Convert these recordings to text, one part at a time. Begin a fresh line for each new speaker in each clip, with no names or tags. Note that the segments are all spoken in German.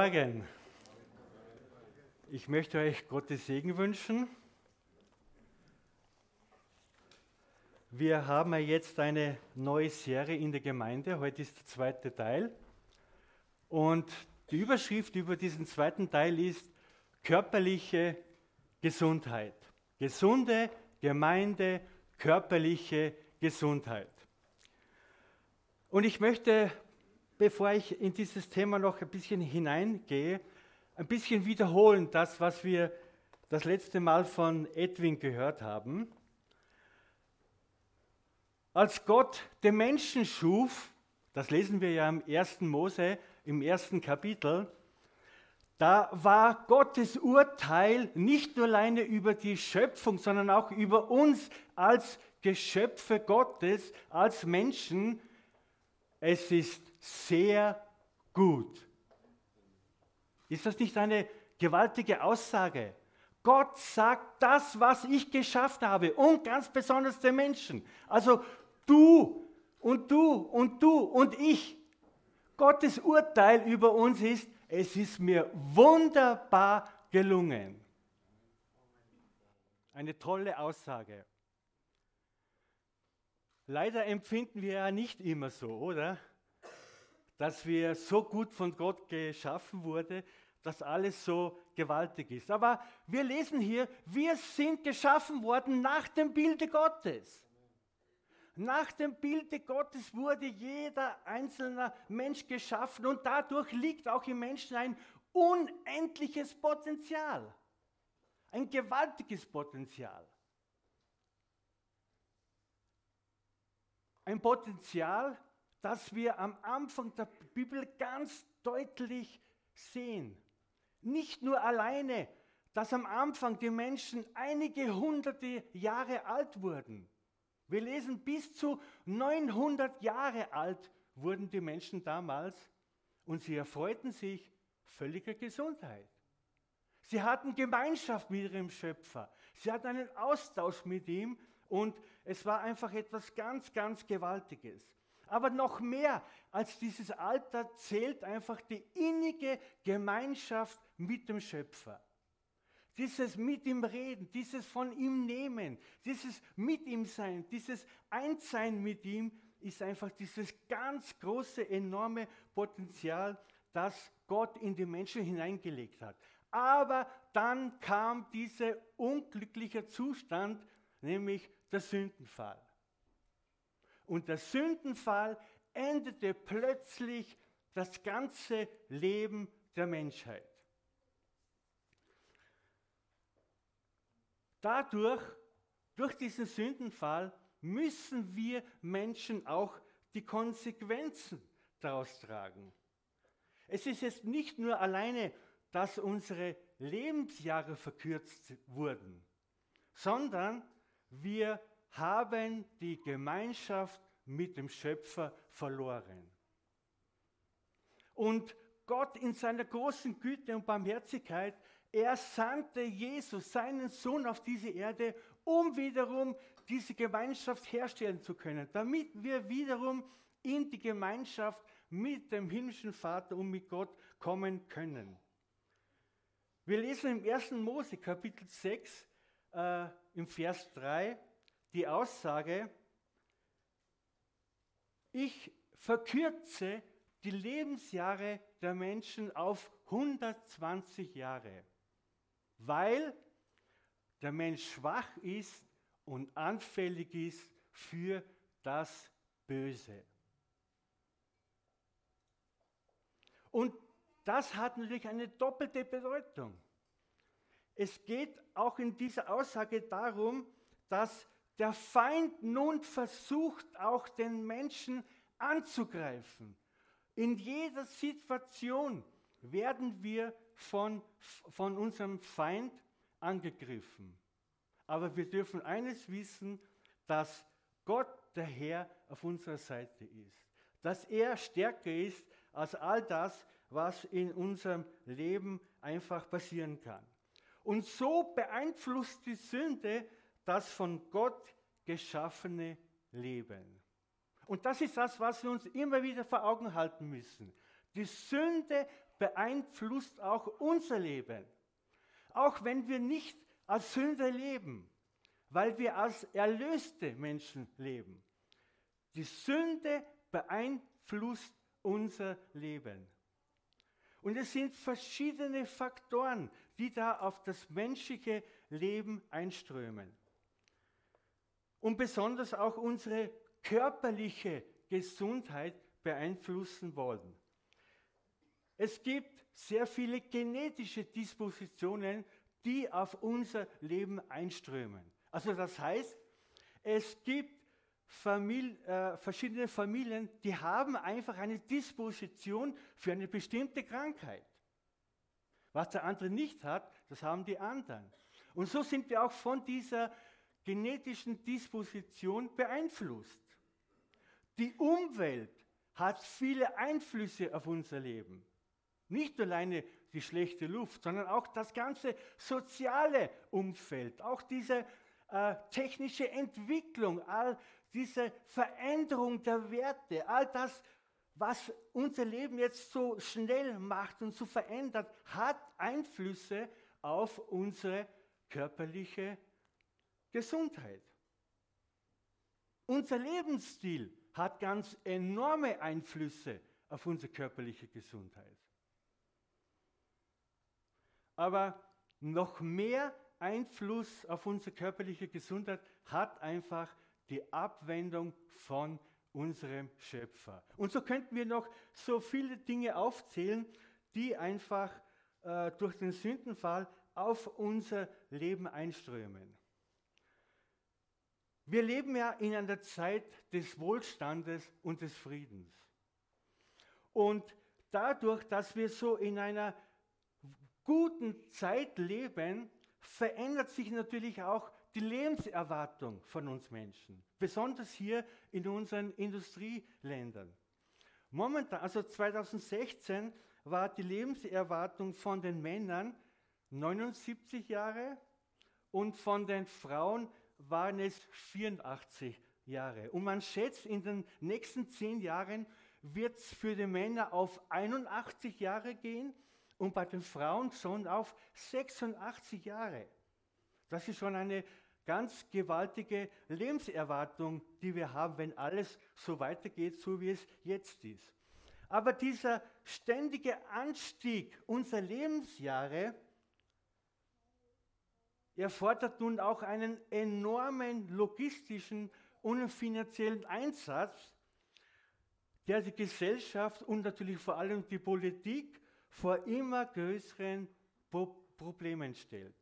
Morgen. Ich möchte euch Gottes Segen wünschen. Wir haben ja jetzt eine neue Serie in der Gemeinde. Heute ist der zweite Teil. Und die Überschrift über diesen zweiten Teil ist körperliche Gesundheit. Gesunde Gemeinde, körperliche Gesundheit. Und ich möchte bevor ich in dieses Thema noch ein bisschen hineingehe, ein bisschen wiederholen, das, was wir das letzte Mal von Edwin gehört haben. Als Gott den Menschen schuf, das lesen wir ja im 1. Mose, im ersten Kapitel, da war Gottes Urteil nicht nur alleine über die Schöpfung, sondern auch über uns als Geschöpfe Gottes, als Menschen. Es ist sehr gut. Ist das nicht eine gewaltige Aussage? Gott sagt das, was ich geschafft habe und ganz besonders den Menschen. Also du und du und du und ich. Gottes Urteil über uns ist, es ist mir wunderbar gelungen. Eine tolle Aussage. Leider empfinden wir ja nicht immer so, oder? dass wir so gut von Gott geschaffen wurden, dass alles so gewaltig ist. Aber wir lesen hier, wir sind geschaffen worden nach dem Bilde Gottes. Nach dem Bilde Gottes wurde jeder einzelne Mensch geschaffen und dadurch liegt auch im Menschen ein unendliches Potenzial. Ein gewaltiges Potenzial. Ein Potenzial, das wir am Anfang der Bibel ganz deutlich sehen. Nicht nur alleine, dass am Anfang die Menschen einige hunderte Jahre alt wurden. Wir lesen, bis zu 900 Jahre alt wurden die Menschen damals und sie erfreuten sich völliger Gesundheit. Sie hatten Gemeinschaft mit ihrem Schöpfer. Sie hatten einen Austausch mit ihm und es war einfach etwas ganz, ganz Gewaltiges. Aber noch mehr als dieses Alter zählt einfach die innige Gemeinschaft mit dem Schöpfer. Dieses mit ihm reden, dieses von ihm nehmen, dieses mit ihm sein, dieses Einssein mit ihm ist einfach dieses ganz große, enorme Potenzial, das Gott in die Menschen hineingelegt hat. Aber dann kam dieser unglückliche Zustand, nämlich der Sündenfall. Und der Sündenfall endete plötzlich das ganze Leben der Menschheit. Dadurch, durch diesen Sündenfall, müssen wir Menschen auch die Konsequenzen daraus tragen. Es ist jetzt nicht nur alleine, dass unsere Lebensjahre verkürzt wurden, sondern wir haben die Gemeinschaft mit dem Schöpfer verloren. Und Gott in seiner großen Güte und Barmherzigkeit, er sandte Jesus, seinen Sohn, auf diese Erde, um wiederum diese Gemeinschaft herstellen zu können, damit wir wiederum in die Gemeinschaft mit dem himmlischen Vater und mit Gott kommen können. Wir lesen im 1. Mose Kapitel 6 äh, im Vers 3, die Aussage, ich verkürze die Lebensjahre der Menschen auf 120 Jahre, weil der Mensch schwach ist und anfällig ist für das Böse. Und das hat natürlich eine doppelte Bedeutung. Es geht auch in dieser Aussage darum, dass der Feind nun versucht auch den Menschen anzugreifen. In jeder Situation werden wir von, von unserem Feind angegriffen. Aber wir dürfen eines wissen, dass Gott der Herr auf unserer Seite ist. Dass er stärker ist als all das, was in unserem Leben einfach passieren kann. Und so beeinflusst die Sünde das von Gott geschaffene Leben. Und das ist das, was wir uns immer wieder vor Augen halten müssen. Die Sünde beeinflusst auch unser Leben. Auch wenn wir nicht als Sünder leben, weil wir als erlöste Menschen leben. Die Sünde beeinflusst unser Leben. Und es sind verschiedene Faktoren, die da auf das menschliche Leben einströmen. Und besonders auch unsere körperliche Gesundheit beeinflussen wollen. Es gibt sehr viele genetische Dispositionen, die auf unser Leben einströmen. Also das heißt, es gibt Famili äh, verschiedene Familien, die haben einfach eine Disposition für eine bestimmte Krankheit. Was der andere nicht hat, das haben die anderen. Und so sind wir auch von dieser genetischen Disposition beeinflusst. Die Umwelt hat viele Einflüsse auf unser Leben. Nicht alleine die schlechte Luft, sondern auch das ganze soziale Umfeld, auch diese äh, technische Entwicklung, all diese Veränderung der Werte, all das, was unser Leben jetzt so schnell macht und so verändert, hat Einflüsse auf unsere körperliche Gesundheit. Unser Lebensstil hat ganz enorme Einflüsse auf unsere körperliche Gesundheit. Aber noch mehr Einfluss auf unsere körperliche Gesundheit hat einfach die Abwendung von unserem Schöpfer. Und so könnten wir noch so viele Dinge aufzählen, die einfach äh, durch den Sündenfall auf unser Leben einströmen. Wir leben ja in einer Zeit des Wohlstandes und des Friedens. Und dadurch, dass wir so in einer guten Zeit leben, verändert sich natürlich auch die Lebenserwartung von uns Menschen, besonders hier in unseren Industrieländern. Momentan, also 2016, war die Lebenserwartung von den Männern 79 Jahre und von den Frauen waren es 84 Jahre. Und man schätzt, in den nächsten zehn Jahren wird es für die Männer auf 81 Jahre gehen und bei den Frauen schon auf 86 Jahre. Das ist schon eine ganz gewaltige Lebenserwartung, die wir haben, wenn alles so weitergeht, so wie es jetzt ist. Aber dieser ständige Anstieg unserer Lebensjahre erfordert nun auch einen enormen logistischen und finanziellen Einsatz, der die Gesellschaft und natürlich vor allem die Politik vor immer größeren Problemen stellt.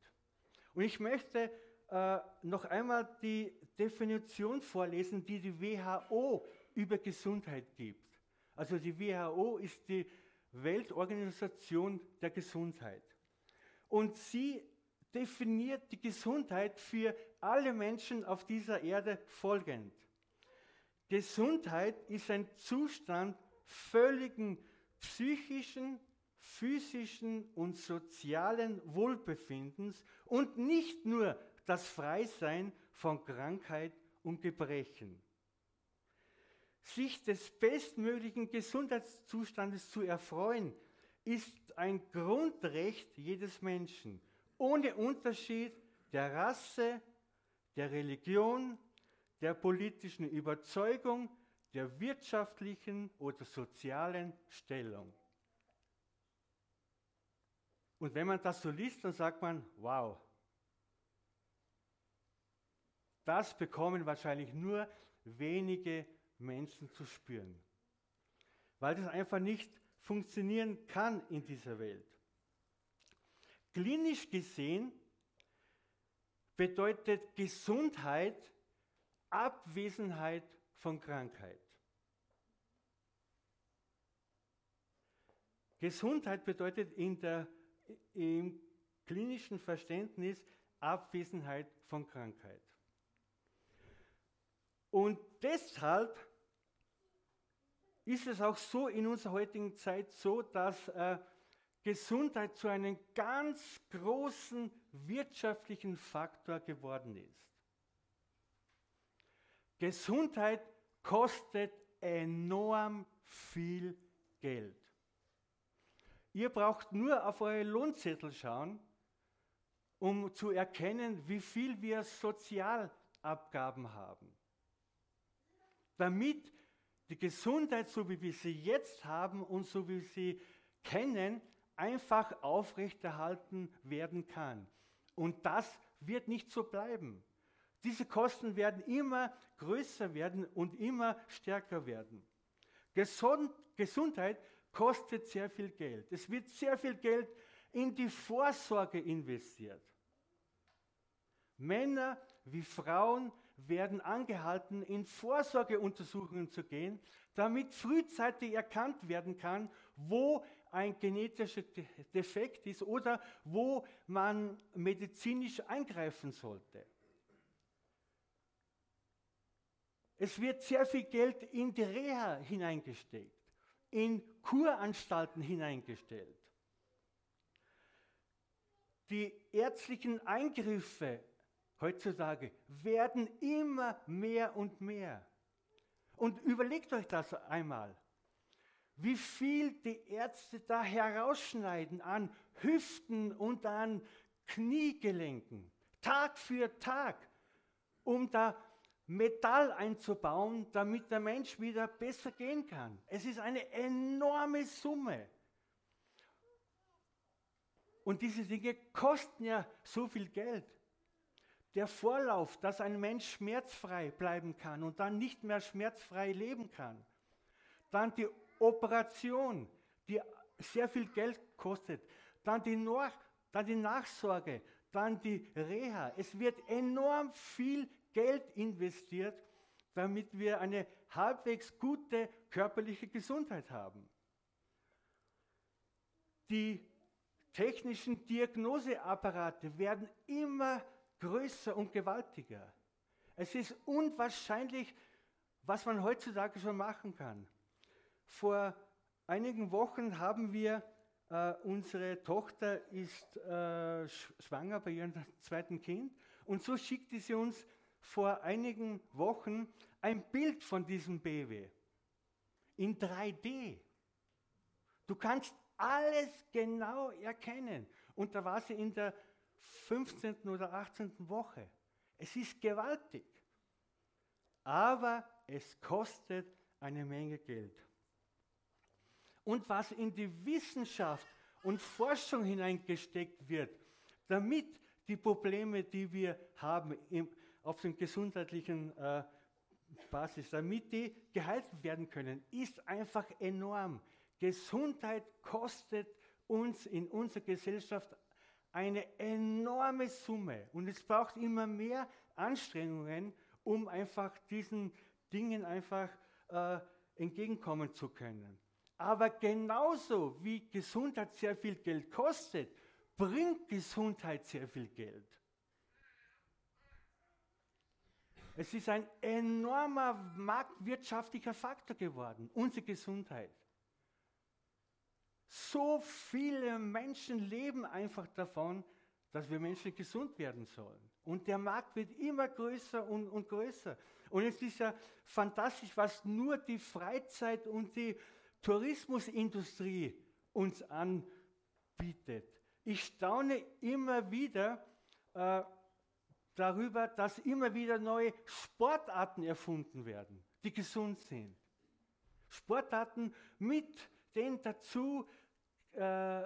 Und ich möchte äh, noch einmal die Definition vorlesen, die die WHO über Gesundheit gibt. Also die WHO ist die Weltorganisation der Gesundheit. Und sie definiert die Gesundheit für alle Menschen auf dieser Erde folgend. Gesundheit ist ein Zustand völligen psychischen, physischen und sozialen Wohlbefindens und nicht nur das Freisein von Krankheit und Gebrechen. Sich des bestmöglichen Gesundheitszustandes zu erfreuen, ist ein Grundrecht jedes Menschen, ohne Unterschied der Rasse, der Religion, der politischen Überzeugung, der wirtschaftlichen oder sozialen Stellung. Und wenn man das so liest, dann sagt man, wow, das bekommen wahrscheinlich nur wenige Menschen zu spüren, weil das einfach nicht funktionieren kann in dieser Welt. Klinisch gesehen bedeutet Gesundheit Abwesenheit von Krankheit. Gesundheit bedeutet in der im klinischen Verständnis Abwesenheit von Krankheit. Und deshalb ist es auch so in unserer heutigen Zeit so, dass äh, Gesundheit zu einem ganz großen wirtschaftlichen Faktor geworden ist. Gesundheit kostet enorm viel Geld. Ihr braucht nur auf eure Lohnzettel schauen, um zu erkennen, wie viel wir Sozialabgaben haben. Damit die Gesundheit, so wie wir sie jetzt haben und so wie wir sie kennen, einfach aufrechterhalten werden kann. Und das wird nicht so bleiben. Diese Kosten werden immer größer werden und immer stärker werden. Gesund, Gesundheit kostet sehr viel Geld. Es wird sehr viel Geld in die Vorsorge investiert. Männer wie Frauen werden angehalten, in Vorsorgeuntersuchungen zu gehen, damit frühzeitig erkannt werden kann, wo ein genetischer Defekt ist oder wo man medizinisch eingreifen sollte. Es wird sehr viel Geld in die Reha hineingesteckt, in Kuranstalten hineingestellt. Die ärztlichen Eingriffe heutzutage werden immer mehr und mehr. Und überlegt euch das einmal, wie viel die Ärzte da herausschneiden an Hüften und an Kniegelenken, Tag für Tag, um da Metall einzubauen, damit der Mensch wieder besser gehen kann. Es ist eine enorme Summe. Und diese Dinge kosten ja so viel Geld. Der Vorlauf, dass ein Mensch schmerzfrei bleiben kann und dann nicht mehr schmerzfrei leben kann. Dann die Operation, die sehr viel Geld kostet. Dann die, Nach dann die Nachsorge, dann die Reha. Es wird enorm viel Geld investiert, damit wir eine halbwegs gute körperliche Gesundheit haben. Die technischen Diagnoseapparate werden immer größer und gewaltiger. Es ist unwahrscheinlich, was man heutzutage schon machen kann. Vor einigen Wochen haben wir, äh, unsere Tochter ist äh, schwanger bei ihrem zweiten Kind und so schickte sie uns vor einigen Wochen ein Bild von diesem Baby in 3D. Du kannst alles genau erkennen. Und da war sie in der 15. oder 18. Woche. Es ist gewaltig. Aber es kostet eine Menge Geld. Und was in die Wissenschaft und Forschung hineingesteckt wird, damit die Probleme, die wir haben im, auf dem gesundheitlichen äh, Basis, damit die gehalten werden können, ist einfach enorm. Gesundheit kostet uns in unserer Gesellschaft eine enorme Summe und es braucht immer mehr Anstrengungen, um einfach diesen Dingen einfach äh, entgegenkommen zu können. Aber genauso wie Gesundheit sehr viel Geld kostet, bringt Gesundheit sehr viel Geld. Es ist ein enormer marktwirtschaftlicher Faktor geworden, unsere Gesundheit. So viele Menschen leben einfach davon, dass wir Menschen gesund werden sollen. Und der Markt wird immer größer und, und größer. Und es ist ja fantastisch, was nur die Freizeit und die Tourismusindustrie uns anbietet. Ich staune immer wieder, äh, darüber, dass immer wieder neue Sportarten erfunden werden, die gesund sind. Sportarten mit den dazu äh,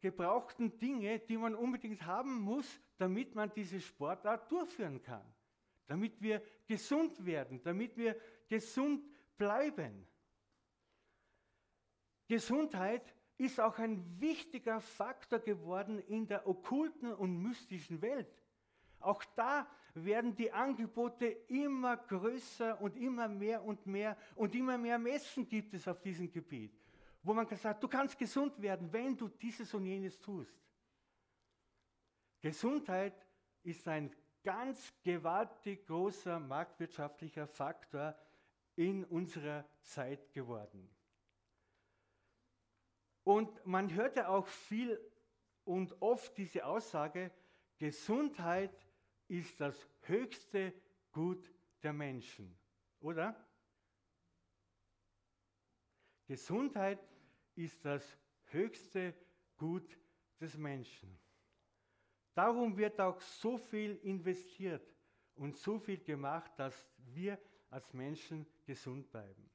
gebrauchten Dinge, die man unbedingt haben muss, damit man diese Sportart durchführen kann. Damit wir gesund werden, damit wir gesund bleiben. Gesundheit ist auch ein wichtiger Faktor geworden in der okkulten und mystischen Welt. Auch da werden die Angebote immer größer und immer mehr und mehr und immer mehr Messen gibt es auf diesem Gebiet, wo man sagt, du kannst gesund werden, wenn du dieses und jenes tust. Gesundheit ist ein ganz gewaltig großer marktwirtschaftlicher Faktor in unserer Zeit geworden. Und man hört ja auch viel und oft diese Aussage, Gesundheit ist das höchste Gut der Menschen, oder? Gesundheit ist das höchste Gut des Menschen. Darum wird auch so viel investiert und so viel gemacht, dass wir als Menschen gesund bleiben.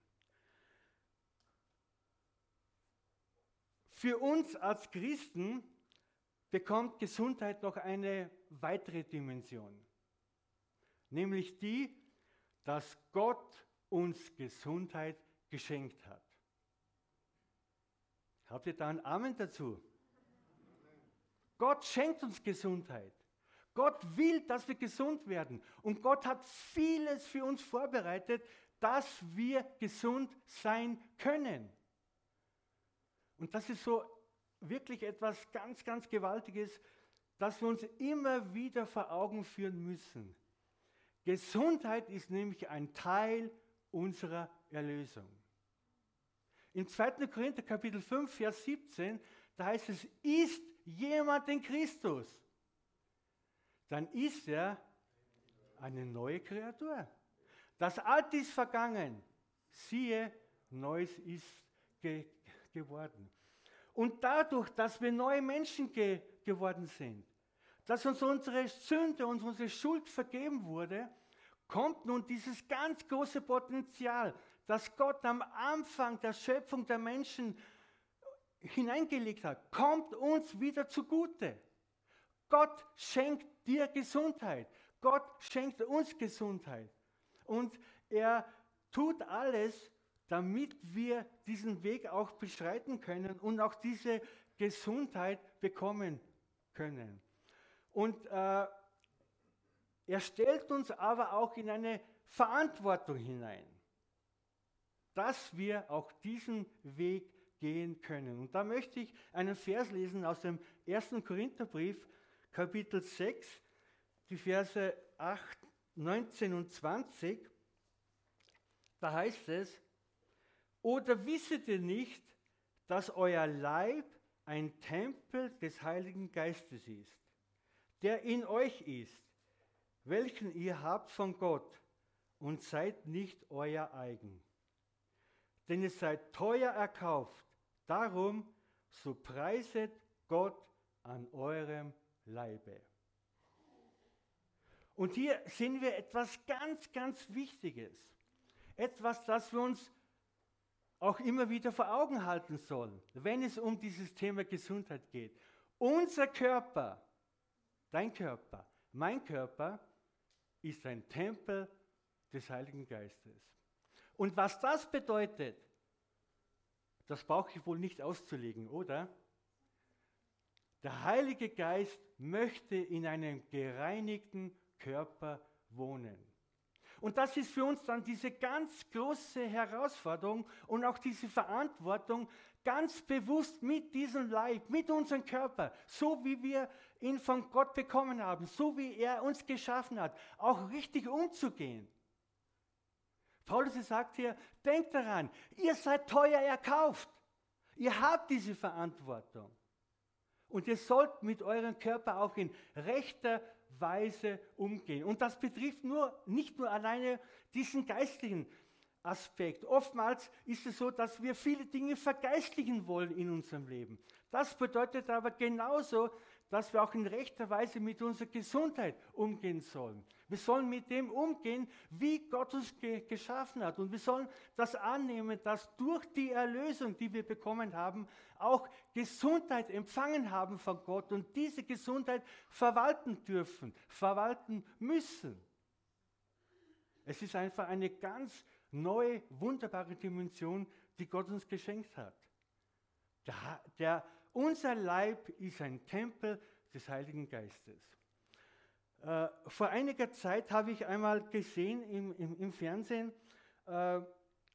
Für uns als Christen bekommt Gesundheit noch eine weitere Dimension, nämlich die, dass Gott uns Gesundheit geschenkt hat. Habt ihr da ein Amen dazu? Gott schenkt uns Gesundheit. Gott will, dass wir gesund werden. Und Gott hat vieles für uns vorbereitet, dass wir gesund sein können. Und das ist so wirklich etwas ganz, ganz Gewaltiges, das wir uns immer wieder vor Augen führen müssen. Gesundheit ist nämlich ein Teil unserer Erlösung. Im 2. Korinther Kapitel 5, Vers 17, da heißt es, ist jemand in Christus, dann ist er eine neue Kreatur. Das Alte ist vergangen, siehe, Neues ist ge geworden. Und dadurch, dass wir neue Menschen ge geworden sind, dass uns unsere Sünde und unsere Schuld vergeben wurde, kommt nun dieses ganz große Potenzial, das Gott am Anfang der Schöpfung der Menschen hineingelegt hat, kommt uns wieder zugute. Gott schenkt dir Gesundheit. Gott schenkt uns Gesundheit. Und er tut alles, damit wir diesen Weg auch beschreiten können und auch diese Gesundheit bekommen können. Und äh, er stellt uns aber auch in eine Verantwortung hinein, dass wir auch diesen Weg gehen können. Und da möchte ich einen Vers lesen aus dem 1. Korintherbrief, Kapitel 6, die Verse 8, 19 und 20. Da heißt es, oder wisset ihr nicht, dass euer Leib ein Tempel des Heiligen Geistes ist, der in euch ist, welchen ihr habt von Gott und seid nicht euer eigen. Denn ihr seid teuer erkauft, darum so preiset Gott an eurem Leibe. Und hier sehen wir etwas ganz, ganz Wichtiges. Etwas, das wir uns auch immer wieder vor Augen halten sollen, wenn es um dieses Thema Gesundheit geht. Unser Körper, dein Körper, mein Körper ist ein Tempel des Heiligen Geistes. Und was das bedeutet, das brauche ich wohl nicht auszulegen, oder? Der Heilige Geist möchte in einem gereinigten Körper wohnen. Und das ist für uns dann diese ganz große Herausforderung und auch diese Verantwortung, ganz bewusst mit diesem Leib, mit unserem Körper, so wie wir ihn von Gott bekommen haben, so wie er uns geschaffen hat, auch richtig umzugehen. Paulus sagt hier, denkt daran, ihr seid teuer erkauft. Ihr habt diese Verantwortung. Und ihr sollt mit eurem Körper auch in rechter Weise umgehen. Und das betrifft nur, nicht nur alleine diesen geistlichen Aspekt. Oftmals ist es so, dass wir viele Dinge vergeistlichen wollen in unserem Leben. Das bedeutet aber genauso, dass wir auch in rechter Weise mit unserer Gesundheit umgehen sollen. Wir sollen mit dem umgehen, wie Gott uns ge geschaffen hat. Und wir sollen das annehmen, dass durch die Erlösung, die wir bekommen haben, auch Gesundheit empfangen haben von Gott und diese Gesundheit verwalten dürfen, verwalten müssen. Es ist einfach eine ganz neue, wunderbare Dimension, die Gott uns geschenkt hat. Der, der unser Leib ist ein Tempel des Heiligen Geistes. Äh, vor einiger Zeit habe ich einmal gesehen im, im, im Fernsehen, äh,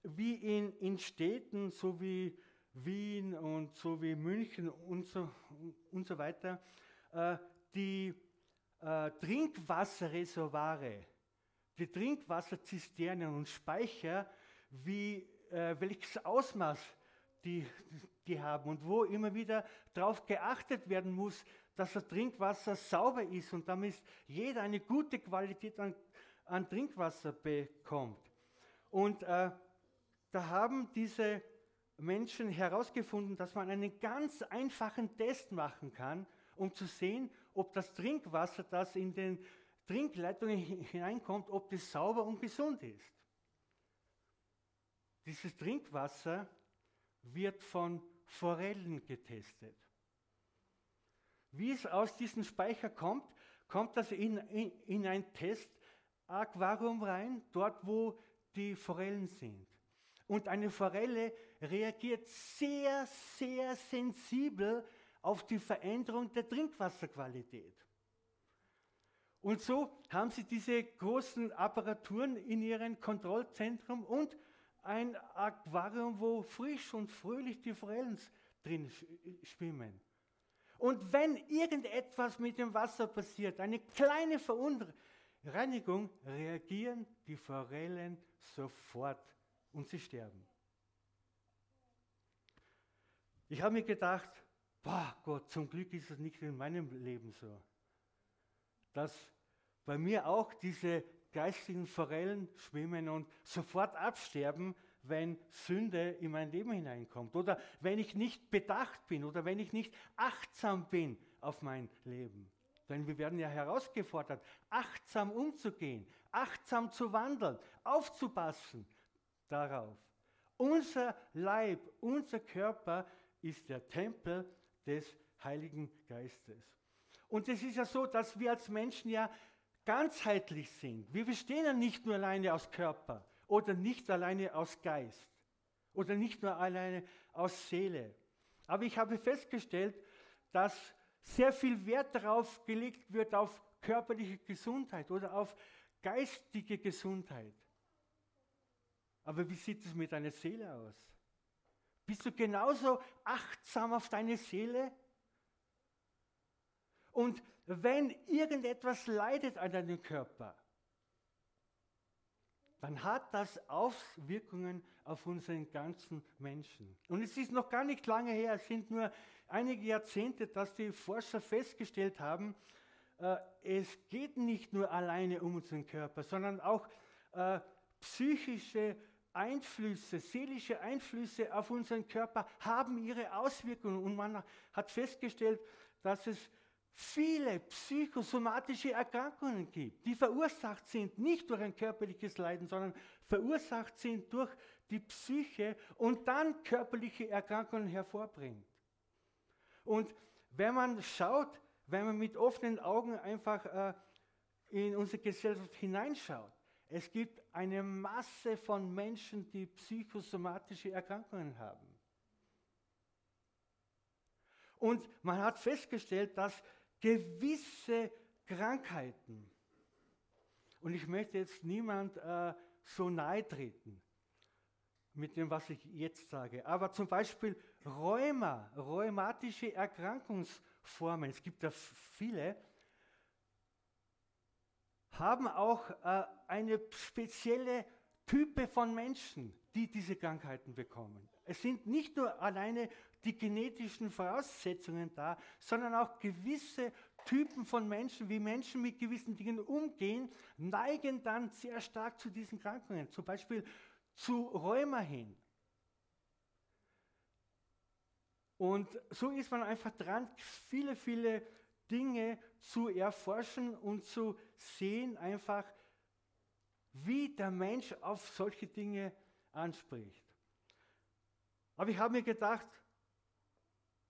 wie in, in Städten, so wie Wien und so wie München und so, und so weiter, äh, die äh, Trinkwasserreservoire, die Trinkwasserzisternen und Speicher, wie, äh, welches Ausmaß die, die haben und wo immer wieder darauf geachtet werden muss, dass das Trinkwasser sauber ist und damit jeder eine gute Qualität an, an Trinkwasser bekommt. Und äh, da haben diese Menschen herausgefunden, dass man einen ganz einfachen Test machen kann, um zu sehen, ob das Trinkwasser, das in den Trinkleitungen hineinkommt, ob das sauber und gesund ist. Dieses Trinkwasser wird von Forellen getestet. Wie es aus diesem Speicher kommt, kommt das in, in, in ein Test-Aquarium rein, dort wo die Forellen sind. Und eine Forelle reagiert sehr, sehr sensibel auf die Veränderung der Trinkwasserqualität. Und so haben sie diese großen Apparaturen in ihrem Kontrollzentrum und ein Aquarium, wo frisch und fröhlich die Forellen drin schwimmen. Und wenn irgendetwas mit dem Wasser passiert, eine kleine Verunreinigung, reagieren die Forellen sofort und sie sterben. Ich habe mir gedacht, boah Gott, zum Glück ist es nicht in meinem Leben so, dass bei mir auch diese geistigen Forellen schwimmen und sofort absterben, wenn Sünde in mein Leben hineinkommt oder wenn ich nicht bedacht bin oder wenn ich nicht achtsam bin auf mein Leben. Denn wir werden ja herausgefordert, achtsam umzugehen, achtsam zu wandeln, aufzupassen darauf. Unser Leib, unser Körper ist der Tempel des Heiligen Geistes. Und es ist ja so, dass wir als Menschen ja ganzheitlich sind. Wir bestehen ja nicht nur alleine aus Körper oder nicht alleine aus Geist oder nicht nur alleine aus Seele. Aber ich habe festgestellt, dass sehr viel Wert darauf gelegt wird, auf körperliche Gesundheit oder auf geistige Gesundheit. Aber wie sieht es mit deiner Seele aus? Bist du genauso achtsam auf deine Seele? Und wenn irgendetwas leidet an deinem Körper, dann hat das Auswirkungen auf unseren ganzen Menschen. Und es ist noch gar nicht lange her, es sind nur einige Jahrzehnte, dass die Forscher festgestellt haben, äh, es geht nicht nur alleine um unseren Körper, sondern auch äh, psychische Einflüsse, seelische Einflüsse auf unseren Körper haben ihre Auswirkungen. Und man hat festgestellt, dass es viele psychosomatische Erkrankungen gibt, die verursacht sind nicht durch ein körperliches Leiden, sondern verursacht sind durch die Psyche und dann körperliche Erkrankungen hervorbringt. Und wenn man schaut, wenn man mit offenen Augen einfach äh, in unsere Gesellschaft hineinschaut, es gibt eine Masse von Menschen, die psychosomatische Erkrankungen haben. Und man hat festgestellt, dass gewisse Krankheiten, und ich möchte jetzt niemand äh, so nahe treten mit dem, was ich jetzt sage, aber zum Beispiel Rheuma, rheumatische Erkrankungsformen, es gibt ja viele, haben auch äh, eine spezielle Type von Menschen, die diese Krankheiten bekommen. Es sind nicht nur alleine die genetischen Voraussetzungen da, sondern auch gewisse Typen von Menschen, wie Menschen mit gewissen Dingen umgehen, neigen dann sehr stark zu diesen Krankungen, zum Beispiel zu Rheuma hin. Und so ist man einfach dran, viele, viele Dinge zu erforschen und zu sehen, einfach, wie der Mensch auf solche Dinge anspricht. Aber ich habe mir gedacht,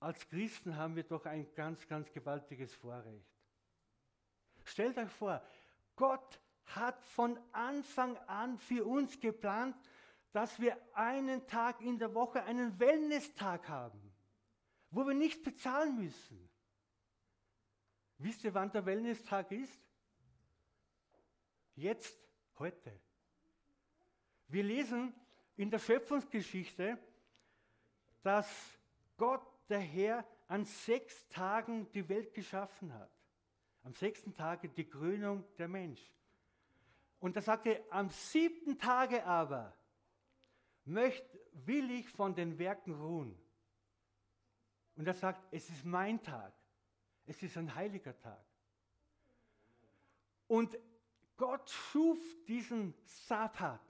als Christen haben wir doch ein ganz, ganz gewaltiges Vorrecht. Stellt euch vor, Gott hat von Anfang an für uns geplant, dass wir einen Tag in der Woche einen Wellness-Tag haben, wo wir nicht bezahlen müssen. Wisst ihr, wann der Wellness-Tag ist? Jetzt, heute. Wir lesen in der Schöpfungsgeschichte, dass Gott der Herr an sechs Tagen die Welt geschaffen hat. Am sechsten Tage die Krönung der Mensch. Und da sagt er, am siebten Tage aber möcht, will ich von den Werken ruhen. Und er sagt, es ist mein Tag. Es ist ein heiliger Tag. Und Gott schuf diesen Sabbat,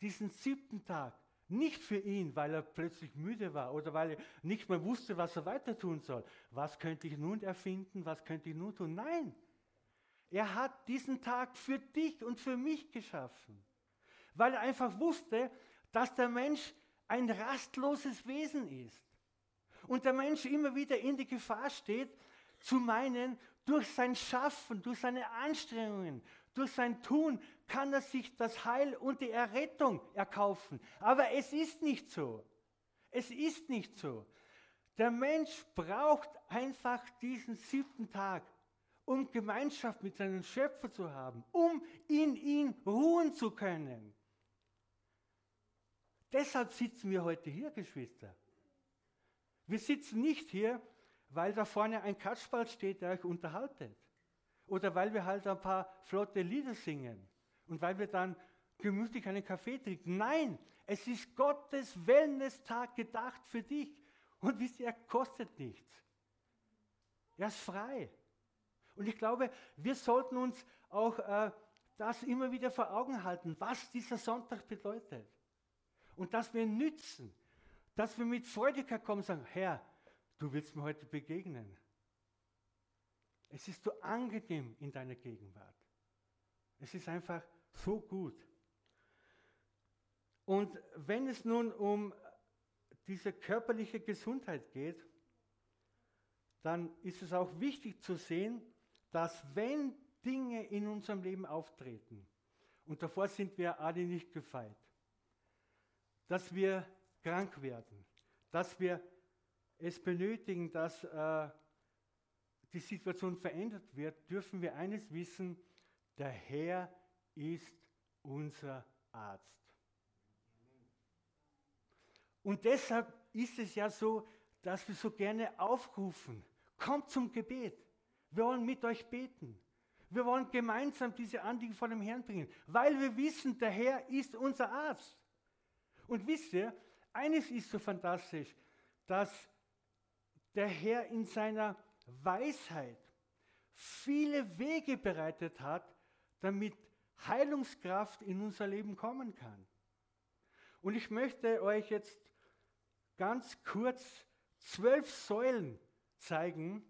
diesen siebten Tag, Nicht für ihn, weil er plötzlich müde war oder weil er nicht mehr wusste, was er weiter tun soll. Was könnte ich nun erfinden? Was könnte ich nun tun? Nein. Er hat diesen Tag für dich und für mich geschaffen. Weil er einfach wusste, dass der Mensch ein rastloses Wesen ist. Und der Mensch immer wieder in die Gefahr steht, zu meinen, durch sein Schaffen, durch seine Anstrengungen, durch sein Tun kann er sich das Heil und die Errettung erkaufen. Aber es ist nicht so. Es ist nicht so. Der Mensch braucht einfach diesen siebten Tag, um Gemeinschaft mit seinem Schöpfer zu haben, um in ihn ruhen zu können. Deshalb sitzen wir heute hier, Geschwister. Wir sitzen nicht hier, weil da vorne ein Kasperl steht, der euch unterhaltet. Oder weil wir halt ein paar flotte Lieder singen. Und weil wir dann gemütlich einen Kaffee trinken. Nein, es ist Gottes Wellness-Tag gedacht für dich. Und wisst ihr, er kostet nichts. Er ist frei. Und ich glaube, wir sollten uns auch äh, das immer wieder vor Augen halten, was dieser Sonntag bedeutet. Und dass wir nützen, dass wir mit Freudigkeit kommen und sagen, Herr, du willst mir heute begegnen. Es ist so angenehm in deiner Gegenwart. Es ist einfach so gut. Und wenn es nun um diese körperliche Gesundheit geht, dann ist es auch wichtig zu sehen, dass wenn Dinge in unserem Leben auftreten, und davor sind wir alle nicht gefeit, dass wir krank werden, dass wir es benötigen, dass äh, die Situation verändert wird, dürfen wir eines wissen, der Herr ist unser Arzt. Und deshalb ist es ja so, dass wir so gerne aufrufen, kommt zum Gebet. Wir wollen mit euch beten. Wir wollen gemeinsam diese Anliegen vor dem Herrn bringen, weil wir wissen, der Herr ist unser Arzt. Und wisst ihr, eines ist so fantastisch, dass der Herr in seiner Weisheit viele Wege bereitet hat, damit Heilungskraft in unser Leben kommen kann. Und ich möchte euch jetzt ganz kurz zwölf Säulen zeigen,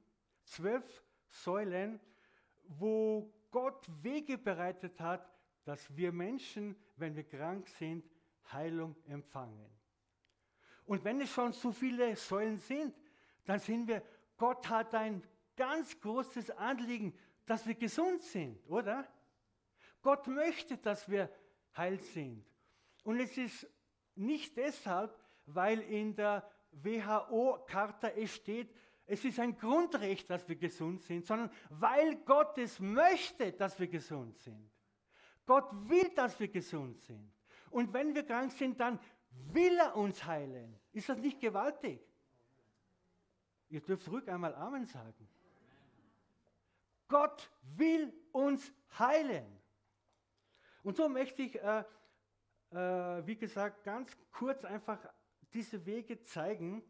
zwölf Säulen, wo Gott Wege bereitet hat, dass wir Menschen, wenn wir krank sind, Heilung empfangen. Und wenn es schon so viele Säulen sind, dann sehen wir, Gott hat ein ganz großes Anliegen, dass wir gesund sind, oder? Gott möchte, dass wir heil sind. Und es ist nicht deshalb, weil in der WHO-Charta es steht, es ist ein Grundrecht, dass wir gesund sind, sondern weil Gott es möchte, dass wir gesund sind. Gott will, dass wir gesund sind. Und wenn wir krank sind, dann will er uns heilen. Ist das nicht gewaltig? Ihr dürft ruhig einmal Amen sagen. Gott will uns heilen. Und so möchte ich, äh, äh, wie gesagt, ganz kurz einfach diese Wege zeigen,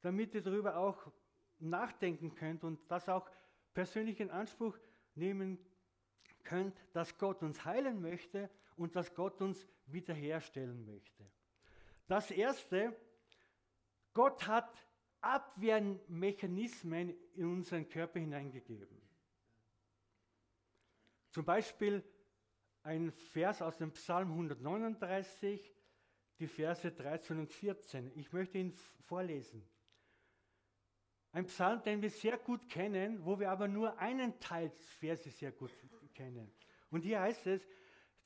damit ihr darüber auch nachdenken könnt und das auch persönlich in Anspruch nehmen könnt, dass Gott uns heilen möchte und dass Gott uns wiederherstellen möchte. Das Erste, Gott hat Abwehrmechanismen in unseren Körper hineingegeben. Zum Beispiel ein Vers aus dem Psalm 139, die Verse 13 und 14. Ich möchte ihn vorlesen. Ein Psalm, den wir sehr gut kennen, wo wir aber nur einen Teil des Verses sehr gut kennen. Und hier heißt es,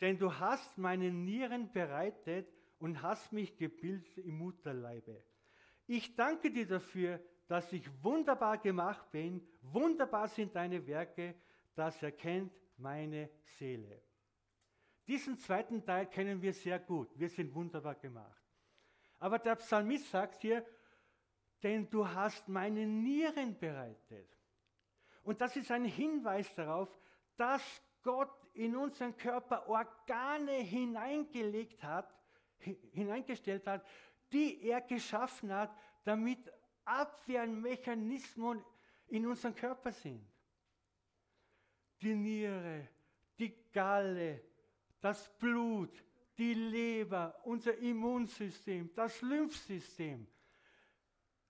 denn du hast meine Nieren bereitet und hast mich gebildet im Mutterleibe. Ich danke dir dafür, dass ich wunderbar gemacht bin. Wunderbar sind deine Werke, das erkennt meine Seele. Diesen zweiten Teil kennen wir sehr gut. Wir sind wunderbar gemacht. Aber der Psalmist sagt hier, denn du hast meine Nieren bereitet. Und das ist ein Hinweis darauf, dass Gott in unseren Körper Organe hineingelegt hat, hineingestellt hat, die er geschaffen hat, damit Abwehrmechanismen in unserem Körper sind. Die Niere, die Galle, das Blut, die Leber, unser Immunsystem, das Lymphsystem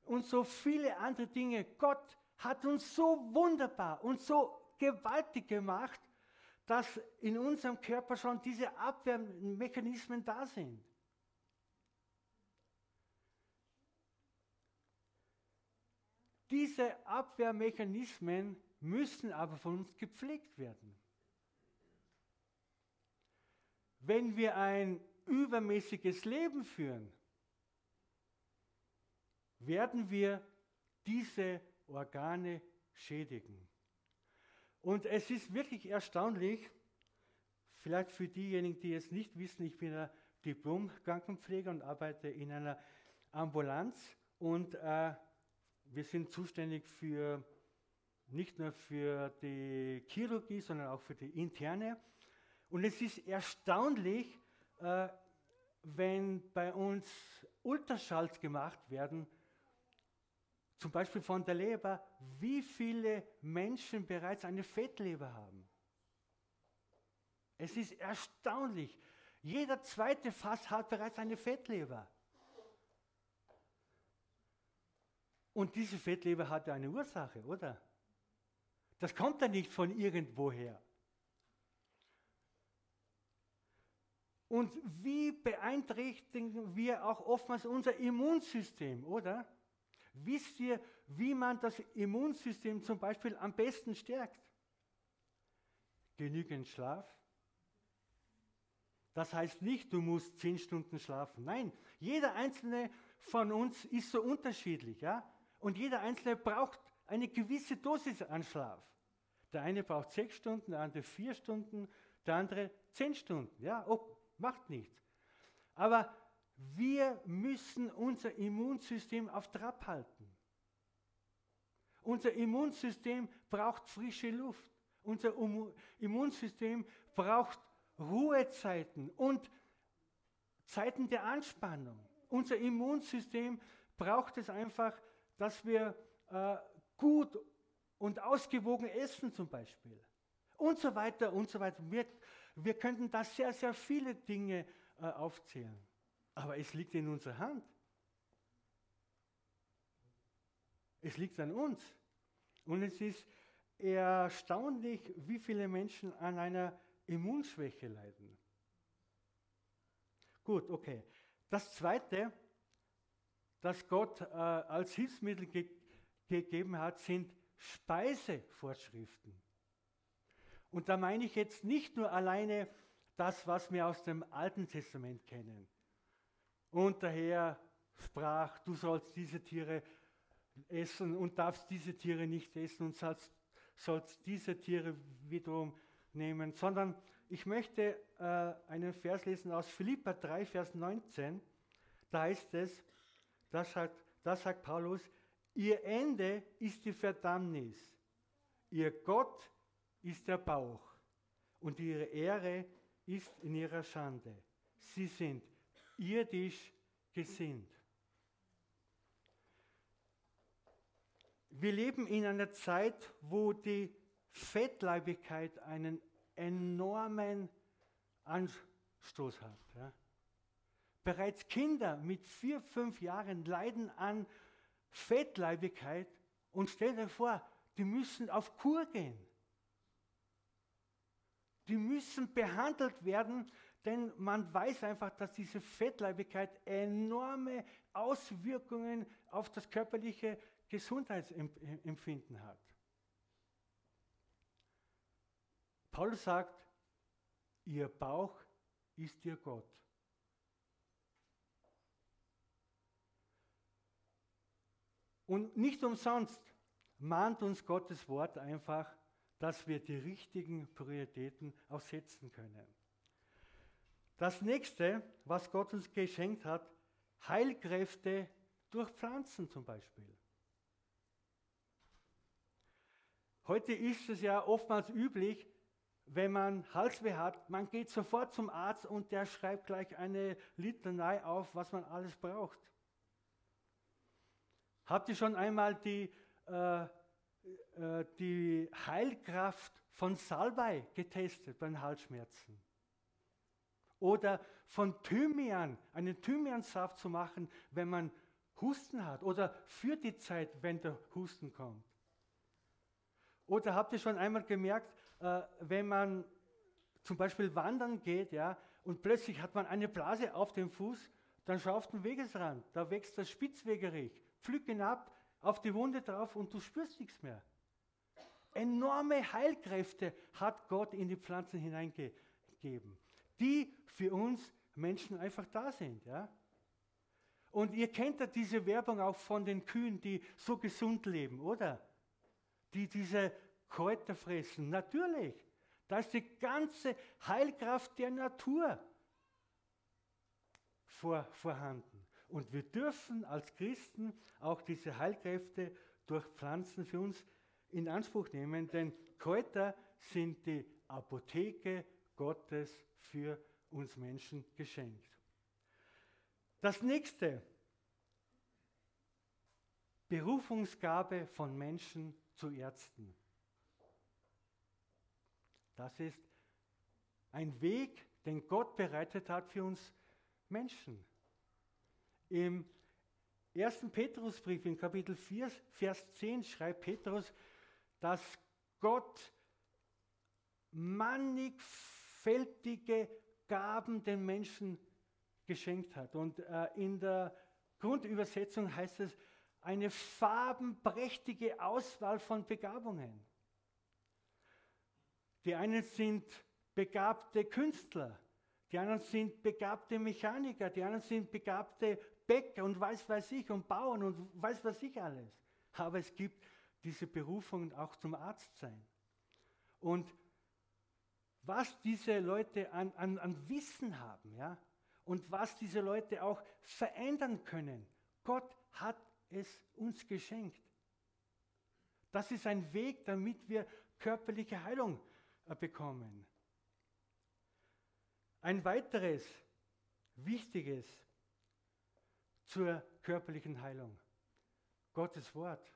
und so viele andere Dinge. Gott hat uns so wunderbar und so gewaltig gemacht, dass in unserem Körper schon diese Abwehrmechanismen da sind. Diese Abwehrmechanismen müssen aber von uns gepflegt werden. Wenn wir ein übermäßiges Leben führen, werden wir diese Organe schädigen. Und es ist wirklich erstaunlich, vielleicht für diejenigen, die es nicht wissen, ich bin ein Diplom-Krankenpfleger und arbeite in einer Ambulanz und äh, wir sind zuständig für nicht nur für die Chirurgie, sondern auch für die interne. Und es ist erstaunlich, äh, wenn bei uns Ultraschalls gemacht werden, zum Beispiel von der Leber, wie viele Menschen bereits eine Fettleber haben. Es ist erstaunlich. Jeder zweite Fass hat bereits eine Fettleber. Und diese Fettleber hat ja eine Ursache, oder? Das kommt ja nicht von irgendwoher. Und wie beeinträchtigen wir auch oftmals unser Immunsystem, oder? Wisst ihr, wie man das Immunsystem zum Beispiel am besten stärkt? Genügend Schlaf. Das heißt nicht, du musst zehn Stunden schlafen. Nein, jeder einzelne von uns ist so unterschiedlich. Ja? Und jeder Einzelne braucht eine gewisse Dosis an Schlaf. Der eine braucht sechs Stunden, der andere vier Stunden, der andere zehn Stunden. Ja, oh, macht nichts. Aber wir müssen unser Immunsystem auf Trab halten. Unser Immunsystem braucht frische Luft. Unser Immunsystem braucht Ruhezeiten und Zeiten der Anspannung. Unser Immunsystem braucht es einfach, dass wir äh, gut und ausgewogen essen zum Beispiel. Und so weiter und so weiter. Wir, wir könnten da sehr, sehr viele Dinge äh, aufzählen. Aber es liegt in unserer Hand. Es liegt an uns. Und es ist erstaunlich, wie viele Menschen an einer Immunschwäche leiden. Gut, okay. Das Zweite, das Gott äh, als Hilfsmittel ge gegeben hat, sind Speisevorschriften. Und da meine ich jetzt nicht nur alleine das, was wir aus dem Alten Testament kennen. Und daher sprach, du sollst diese Tiere essen und darfst diese Tiere nicht essen und sollst, sollst diese Tiere wiederum nehmen, sondern ich möchte äh, einen Vers lesen aus Philippa 3, Vers 19. Da heißt es, da sagt, da sagt Paulus, ihr Ende ist die Verdammnis, ihr Gott ist der Bauch und ihre Ehre ist in ihrer Schande. Sie sind irdisch gesinnt. Wir leben in einer Zeit, wo die Fettleibigkeit einen enormen Anstoß hat. Ja. Bereits Kinder mit vier, fünf Jahren leiden an Fettleibigkeit und stell dir vor, die müssen auf Kur gehen. Die müssen behandelt werden, denn man weiß einfach, dass diese Fettleibigkeit enorme Auswirkungen auf das körperliche Gesundheitsempfinden hat. Paulus sagt, ihr Bauch ist ihr Gott. Und nicht umsonst mahnt uns Gottes Wort einfach, dass wir die richtigen Prioritäten auch setzen können. Das nächste, was Gott uns geschenkt hat, Heilkräfte durch Pflanzen zum Beispiel. Heute ist es ja oftmals üblich, wenn man Halsweh hat, man geht sofort zum Arzt und der schreibt gleich eine Litanei auf, was man alles braucht. Habt ihr schon einmal die, äh, äh, die Heilkraft von Salbei getestet bei Halsschmerzen? Oder von Thymian, einen Thymiansaft zu machen, wenn man Husten hat. Oder für die Zeit, wenn der Husten kommt. Oder habt ihr schon einmal gemerkt, äh, wenn man zum Beispiel wandern geht, ja, und plötzlich hat man eine Blase auf dem Fuß, dann schau auf den Wegesrand, da wächst das Spitzwegerich, pflück ihn ab, auf die Wunde drauf und du spürst nichts mehr. Enorme Heilkräfte hat Gott in die Pflanzen hineingegeben, die für uns Menschen einfach da sind. Ja? Und ihr kennt ja diese Werbung auch von den Kühen, die so gesund leben, oder? Die diese Kräuter fressen. Natürlich. Da ist die ganze Heilkraft der Natur vor, vorhanden. Und wir dürfen als Christen auch diese Heilkräfte durch Pflanzen für uns in Anspruch nehmen, denn Kräuter sind die Apotheke Gottes für uns Menschen geschenkt. Das nächste, Berufungsgabe von Menschen zu Ärzten. Das ist ein Weg, den Gott bereitet hat für uns Menschen. Im 1. Petrusbrief in Kapitel 4, Vers 10 schreibt Petrus, dass Gott mannigfältige Gaben den Menschen geschenkt hat. Und äh, in der Grundübersetzung heißt es, eine farbenprächtige Auswahl von Begabungen. Die einen sind begabte Künstler, die anderen sind begabte Mechaniker, die anderen sind begabte Bäcker und weiß weiß ich und Bauern und weiß was ich alles. Aber es gibt diese Berufungen auch zum Arzt sein. Und was diese Leute an, an, an Wissen haben, ja, und was diese Leute auch verändern können, Gott hat es uns geschenkt. Das ist ein Weg, damit wir körperliche Heilung äh, bekommen. Ein weiteres wichtiges zur körperlichen Heilung. Gottes Wort.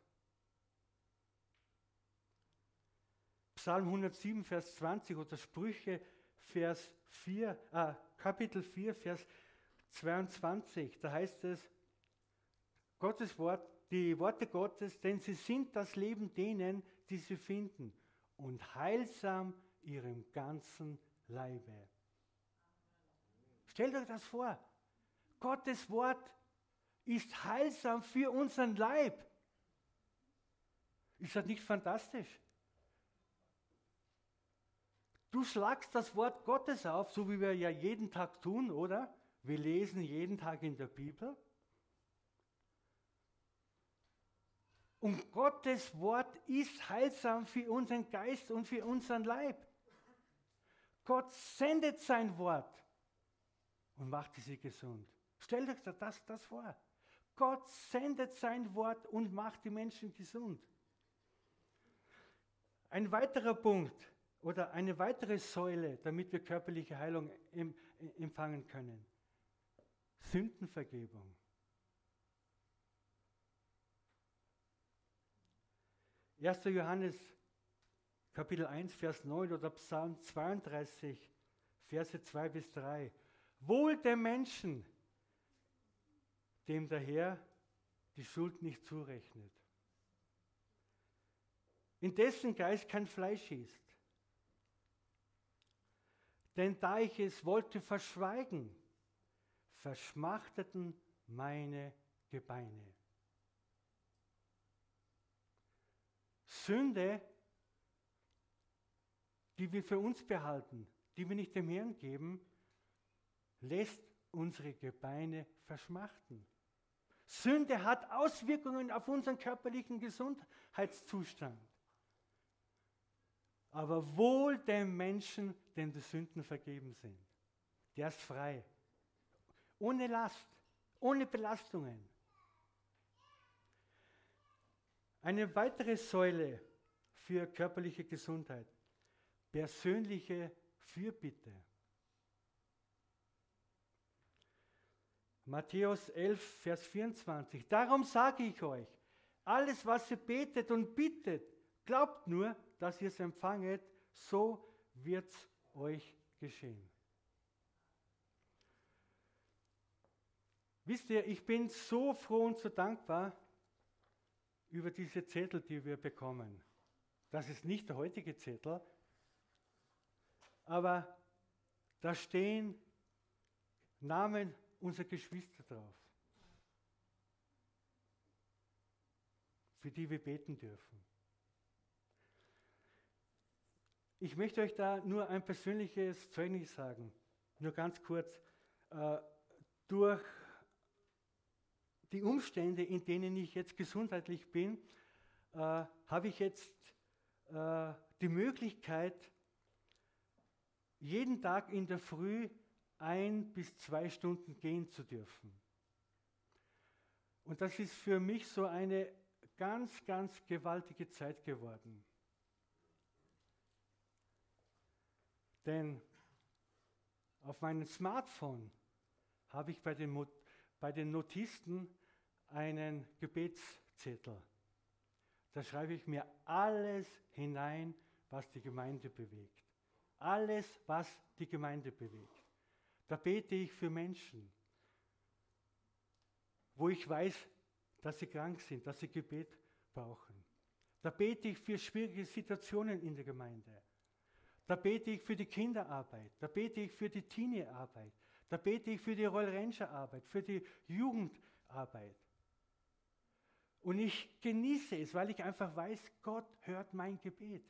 Psalm 107, Vers 20 oder Sprüche, Vers 4, äh, Kapitel 4, Vers 22. Da heißt es, Gottes Wort, die Worte Gottes, denn sie sind das Leben denen, die sie finden und heilsam ihrem ganzen Leibe. Stellt euch das vor. Gottes Wort ist heilsam für unseren Leib. Ist das nicht fantastisch? Du schlagst das Wort Gottes auf, so wie wir ja jeden Tag tun, oder? Wir lesen jeden Tag in der Bibel. Und Gottes Wort ist heilsam für unseren Geist und für unseren Leib. Gott sendet sein Wort und macht sie gesund. Stellt euch das, das vor. Gott sendet sein Wort und macht die Menschen gesund. Ein weiterer Punkt oder eine weitere Säule, damit wir körperliche Heilung empfangen können. Sündenvergebung. 1. Johannes Kapitel 1, Vers 9 oder Psalm 32, Verse 2 bis 3. Wohl dem Menschen, dem der Herr die Schuld nicht zurechnet, in dessen Geist kein Fleisch ist. Denn da ich es wollte verschweigen, verschmachteten meine Gebeine. Sünde, die wir für uns behalten, die wir nicht dem Herrn geben, lässt unsere Gebeine verschmachten. Sünde hat Auswirkungen auf unseren körperlichen Gesundheitszustand. Aber wohl dem Menschen, dem die Sünden vergeben sind. Der ist frei. Ohne Last, ohne Belastungen. Eine weitere Säule für körperliche Gesundheit. Persönliche Fürbitte. Matthäus 11, Vers 24. Darum sage ich euch, alles, was ihr betet und bittet, glaubt nur, dass ihr es empfanget, so wird es euch geschehen. Wisst ihr, ich bin so froh und so dankbar über diese Zettel, die wir bekommen. Das ist nicht der heutige Zettel, aber da stehen Namen unserer Geschwister drauf, für die wir beten dürfen. Ich möchte euch da nur ein persönliches Zeugnis sagen, nur ganz kurz. Äh, durch die Umstände, in denen ich jetzt gesundheitlich bin, äh, habe ich jetzt äh, die Möglichkeit, jeden Tag in der Früh ein bis zwei Stunden gehen zu dürfen. Und das ist für mich so eine ganz, ganz gewaltige Zeit geworden. Denn auf meinem Smartphone habe ich bei den, bei den Notisten einen Gebetszettel. Da schreibe ich mir alles hinein, was die Gemeinde bewegt. Alles, was die Gemeinde bewegt. Da bete ich für Menschen, wo ich weiß, dass sie krank sind, dass sie Gebet brauchen. Da bete ich für schwierige Situationen in der Gemeinde. Da bete ich für die Kinderarbeit. Da bete ich für die Teenie-Arbeit. Da bete ich für die Royal Ranger Arbeit, für die Jugendarbeit. Und ich genieße es, weil ich einfach weiß, Gott hört mein Gebet.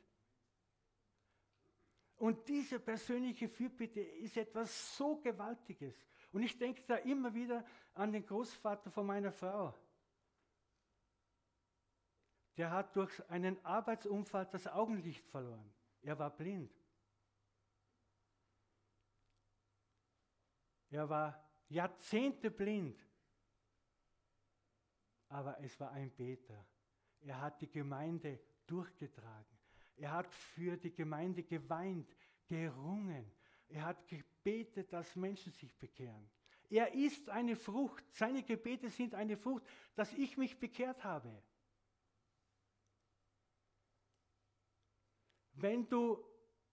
Und diese persönliche Fürbitte ist etwas so Gewaltiges. Und ich denke da immer wieder an den Großvater von meiner Frau. Der hat durch einen Arbeitsunfall das Augenlicht verloren. Er war blind. Er war Jahrzehnte blind. Aber es war ein Beter. Er hat die Gemeinde durchgetragen. Er hat für die Gemeinde geweint, gerungen. Er hat gebetet, dass Menschen sich bekehren. Er ist eine Frucht. Seine Gebete sind eine Frucht, dass ich mich bekehrt habe. Wenn du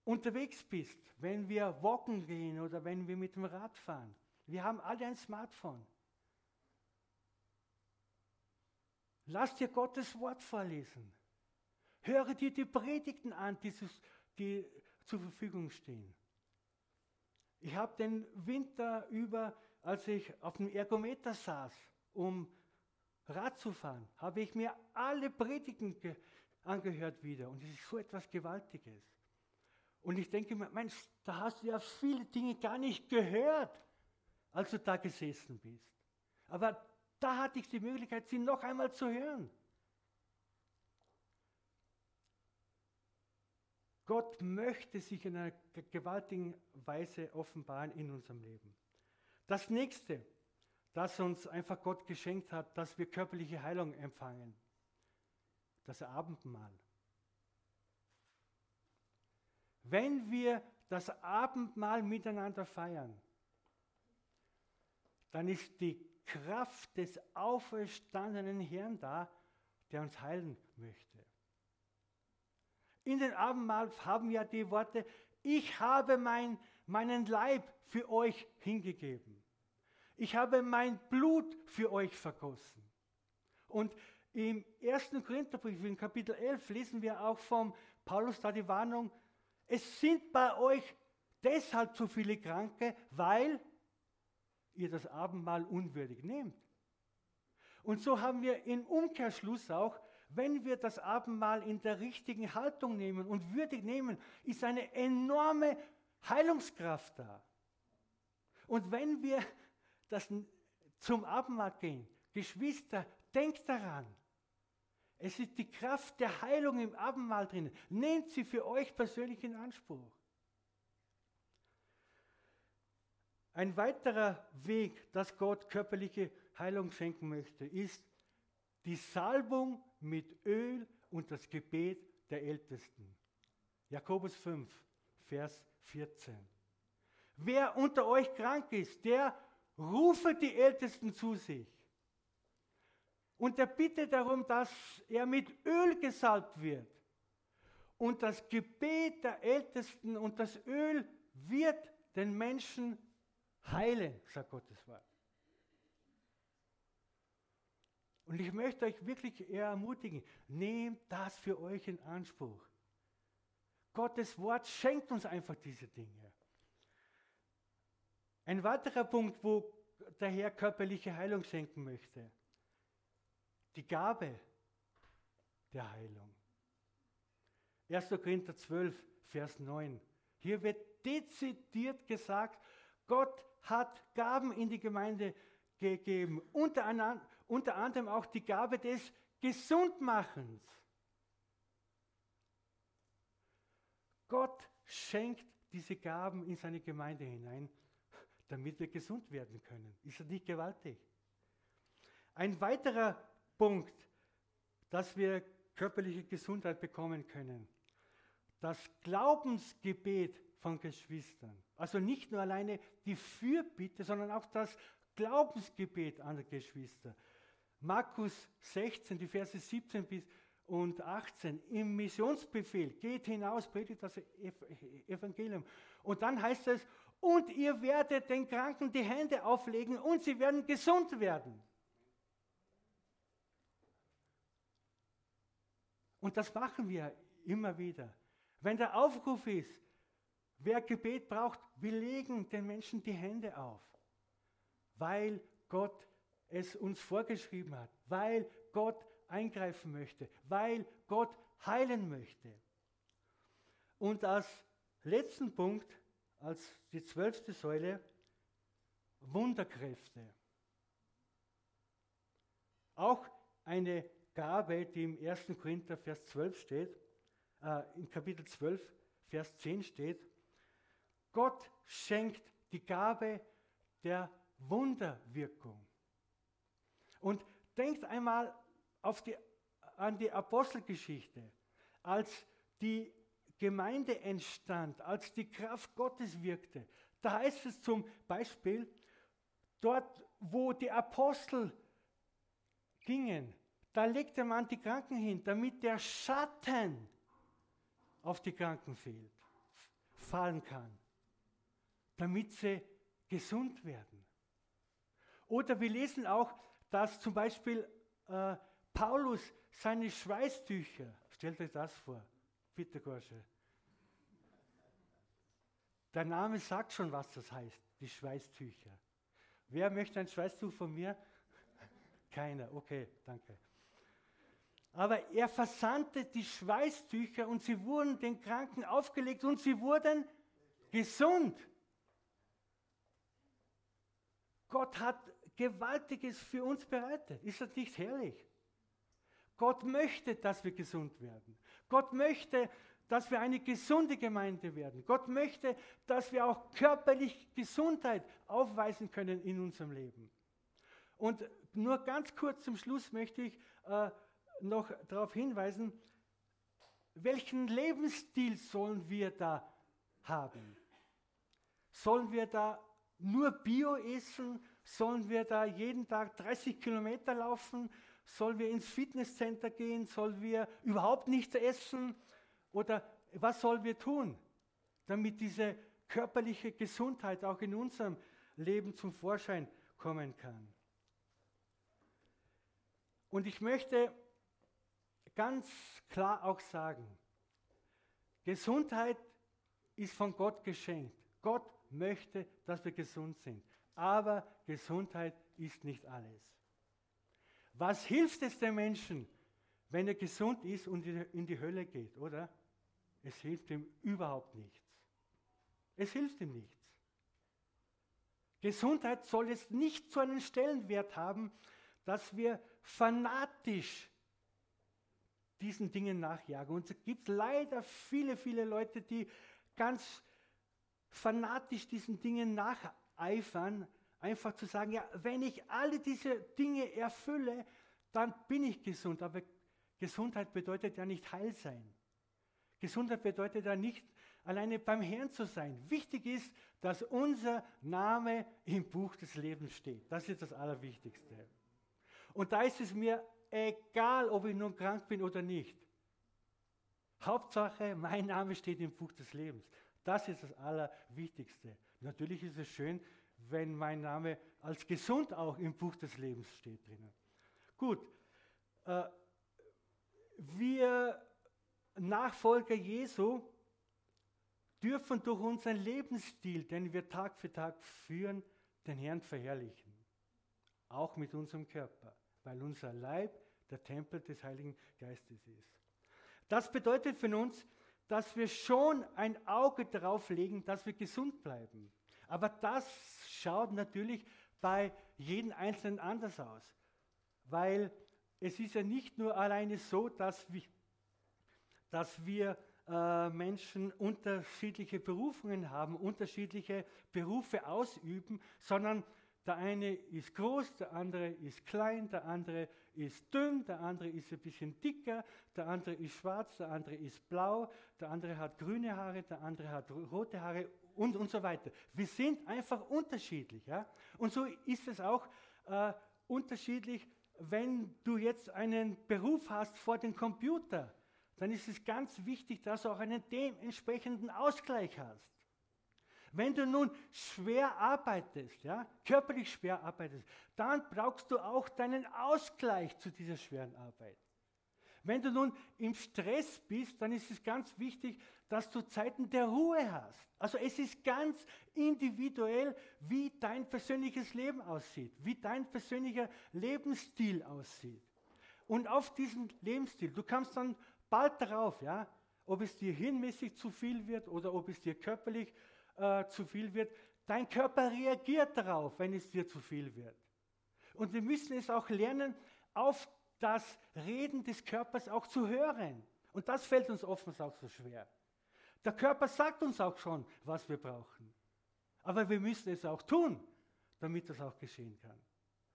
unterwegs bist, wenn wir walken gehen oder wenn wir mit dem Rad fahren. Wir haben alle ein Smartphone. Lass dir Gottes Wort vorlesen. Höre dir die Predigten an, die, die zur Verfügung stehen. Ich habe den Winter über, als ich auf dem Ergometer saß, um Rad zu fahren, habe ich mir alle Predigten angehört wieder. Und es ist so etwas Gewaltiges. Und ich denke mir, Mensch, da hast du ja viele Dinge gar nicht gehört, als du da gesessen bist. Aber da hatte ich die Möglichkeit, sie noch einmal zu hören. Gott möchte sich in einer gewaltigen Weise offenbaren in unserem Leben. Das nächste, das uns einfach Gott geschenkt hat, dass wir körperliche Heilung empfangen, das Abendmahl. Wenn wir das Abendmahl miteinander feiern, dann ist die Kraft des auferstandenen Herrn da, der uns heilen möchte. In den Abendmahl haben wir die Worte, ich habe mein, meinen Leib für euch hingegeben. Ich habe mein Blut für euch vergossen. Und im 1. Korintherbrief, in Kapitel 11, lesen wir auch vom Paulus da die Warnung, es sind bei euch deshalb zu viele Kranke, weil ihr das Abendmahl unwürdig nehmt. Und so haben wir im Umkehrschluss auch, wenn wir das Abendmahl in der richtigen Haltung nehmen und würdig nehmen, ist eine enorme Heilungskraft da. Und wenn wir das zum Abendmahl gehen, Geschwister, denkt daran, es ist die Kraft der Heilung im Abendmahl drin. Nehmt sie für euch persönlich in Anspruch. Ein weiterer Weg, dass Gott körperliche Heilung schenken möchte, ist die Salbung mit Öl und das Gebet der Ältesten. Jakobus 5, Vers 14. Wer unter euch krank ist, der rufe die Ältesten zu sich. Und er bittet darum, dass er mit Öl gesalbt wird. Und das Gebet der Ältesten und das Öl wird den Menschen heilen, sagt Gottes Wort. Und ich möchte euch wirklich ermutigen, nehmt das für euch in Anspruch. Gottes Wort schenkt uns einfach diese Dinge. Ein weiterer Punkt, wo der Herr körperliche Heilung schenken möchte, die Gabe der Heilung. 1. Korinther 12, Vers 9. Hier wird dezidiert gesagt, Gott hat Gaben in die Gemeinde gegeben, unter, anderem, unter anderem auch die Gabe des Gesundmachens. Gott schenkt diese Gaben in seine Gemeinde hinein, damit wir gesund werden können. Ist das nicht gewaltig? Ein weiterer Punkt, dass wir körperliche Gesundheit bekommen können. Das Glaubensgebet von Geschwistern. Also nicht nur alleine die Fürbitte, sondern auch das Glaubensgebet an die Geschwister. Markus 16, die Verse 17 bis und 18 im Missionsbefehl, geht hinaus, predigt das Evangelium. Und dann heißt es, und ihr werdet den Kranken die Hände auflegen und sie werden gesund werden. Und das machen wir immer wieder. Wenn der Aufruf ist, wer Gebet braucht, wir legen den Menschen die Hände auf, weil Gott es uns vorgeschrieben hat, weil Gott eingreifen möchte, weil Gott heilen möchte. Und als letzten Punkt, als die zwölfte Säule, Wunderkräfte. Auch eine Gabe, die im 1. Korinther Vers 12 steht, äh, in Kapitel 12, Vers 10 steht, Gott schenkt die Gabe der Wunderwirkung. Und denkt einmal die, an die Apostelgeschichte, als die Gemeinde entstand, als die Kraft Gottes wirkte. Da heißt es zum Beispiel, dort wo die Apostel gingen, da legte man die Kranken hin, damit der Schatten auf die Kranken fehlt, fallen kann, damit sie gesund werden. Oder wir lesen auch, dass zum Beispiel äh, Paulus seine Schweißtücher, stellt euch das vor, bitte Gorsche. Der Name sagt schon, was das heißt, die Schweißtücher. Wer möchte ein Schweißtuch von mir? Keiner, okay, danke. Aber er versandte die Schweißtücher und sie wurden den Kranken aufgelegt und sie wurden gesund. Gott hat Gewaltiges für uns bereitet. Ist das nicht herrlich? Gott möchte, dass wir gesund werden. Gott möchte, dass wir eine gesunde Gemeinde werden. Gott möchte, dass wir auch körperlich Gesundheit aufweisen können in unserem Leben. Und nur ganz kurz zum Schluss möchte ich äh, noch darauf hinweisen, welchen Lebensstil sollen wir da haben? Sollen wir da nur Bio essen? Sollen wir da jeden Tag 30 Kilometer laufen? Sollen wir ins Fitnesscenter gehen? Sollen wir überhaupt nichts essen? Oder was sollen wir tun, damit diese körperliche Gesundheit auch in unserem Leben zum Vorschein kommen kann? Und ich möchte ganz klar auch sagen, Gesundheit ist von Gott geschenkt. Gott möchte, dass wir gesund sind. Aber Gesundheit ist nicht alles. Was hilft es dem Menschen, wenn er gesund ist und in die Hölle geht, oder? Es hilft ihm überhaupt nichts. Es hilft ihm nichts. Gesundheit soll jetzt nicht so einen Stellenwert haben, dass wir fanatisch diesen Dingen nachjagen. Und es gibt leider viele, viele Leute, die ganz fanatisch diesen Dingen nacheifern, einfach zu sagen, ja, wenn ich alle diese Dinge erfülle, dann bin ich gesund. Aber Gesundheit bedeutet ja nicht heil sein. Gesundheit bedeutet ja nicht alleine beim Herrn zu sein. Wichtig ist, dass unser Name im Buch des Lebens steht. Das ist das Allerwichtigste. Und da ist es mir egal, ob ich nun krank bin oder nicht. Hauptsache, mein Name steht im Buch des Lebens. Das ist das Allerwichtigste. Natürlich ist es schön, wenn mein Name als gesund auch im Buch des Lebens steht drinnen. Gut, äh, wir Nachfolger Jesu dürfen durch unseren Lebensstil, den wir Tag für Tag führen, den Herrn verherrlichen. Auch mit unserem Körper, weil unser Leib der Tempel des Heiligen Geistes ist. Das bedeutet für uns, dass wir schon ein Auge darauf legen, dass wir gesund bleiben. Aber das schaut natürlich bei jedem Einzelnen anders aus. Weil es ist ja nicht nur alleine so, dass wir, dass wir äh, Menschen unterschiedliche Berufungen haben, unterschiedliche Berufe ausüben, sondern der eine ist groß, der andere ist klein, der andere ist dünn, der andere ist ein bisschen dicker, der andere ist schwarz, der andere ist blau, der andere hat grüne Haare, der andere hat rote Haare und, und so weiter. Wir sind einfach unterschiedlich. Ja? Und so ist es auch äh, unterschiedlich, wenn du jetzt einen Beruf hast vor dem Computer, dann ist es ganz wichtig, dass du auch einen dementsprechenden Ausgleich hast. Wenn du nun schwer arbeitest, ja, körperlich schwer arbeitest, dann brauchst du auch deinen Ausgleich zu dieser schweren Arbeit. Wenn du nun im Stress bist, dann ist es ganz wichtig, dass du Zeiten der Ruhe hast. Also es ist ganz individuell, wie dein persönliches Leben aussieht, wie dein persönlicher Lebensstil aussieht. Und auf diesen Lebensstil, du kannst dann bald darauf, ja, ob es dir hirnmäßig zu viel wird oder ob es dir körperlich äh, zu viel wird, dein Körper reagiert darauf, wenn es dir zu viel wird. Und wir müssen es auch lernen, auf das Reden des Körpers auch zu hören. Und das fällt uns oftmals auch so schwer. Der Körper sagt uns auch schon, was wir brauchen. Aber wir müssen es auch tun, damit das auch geschehen kann.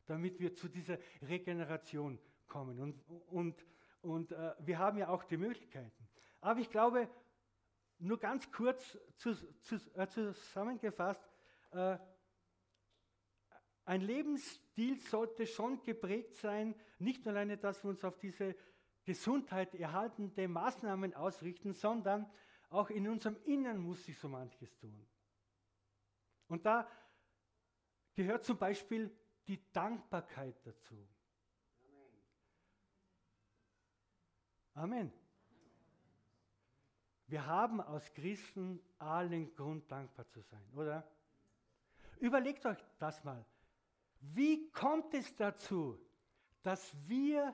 Damit wir zu dieser Regeneration kommen. Und, und, und äh, wir haben ja auch die Möglichkeiten. Aber ich glaube, nur ganz kurz zu, zu, äh, zusammengefasst, äh, ein Lebensstil sollte schon geprägt sein, nicht nur alleine, dass wir uns auf diese Gesundheit erhaltende Maßnahmen ausrichten, sondern auch in unserem Innern muss sich so manches tun. Und da gehört zum Beispiel die Dankbarkeit dazu. Amen. Wir haben als Christen allen Grund, dankbar zu sein, oder? Überlegt euch das mal. Wie kommt es dazu, dass wir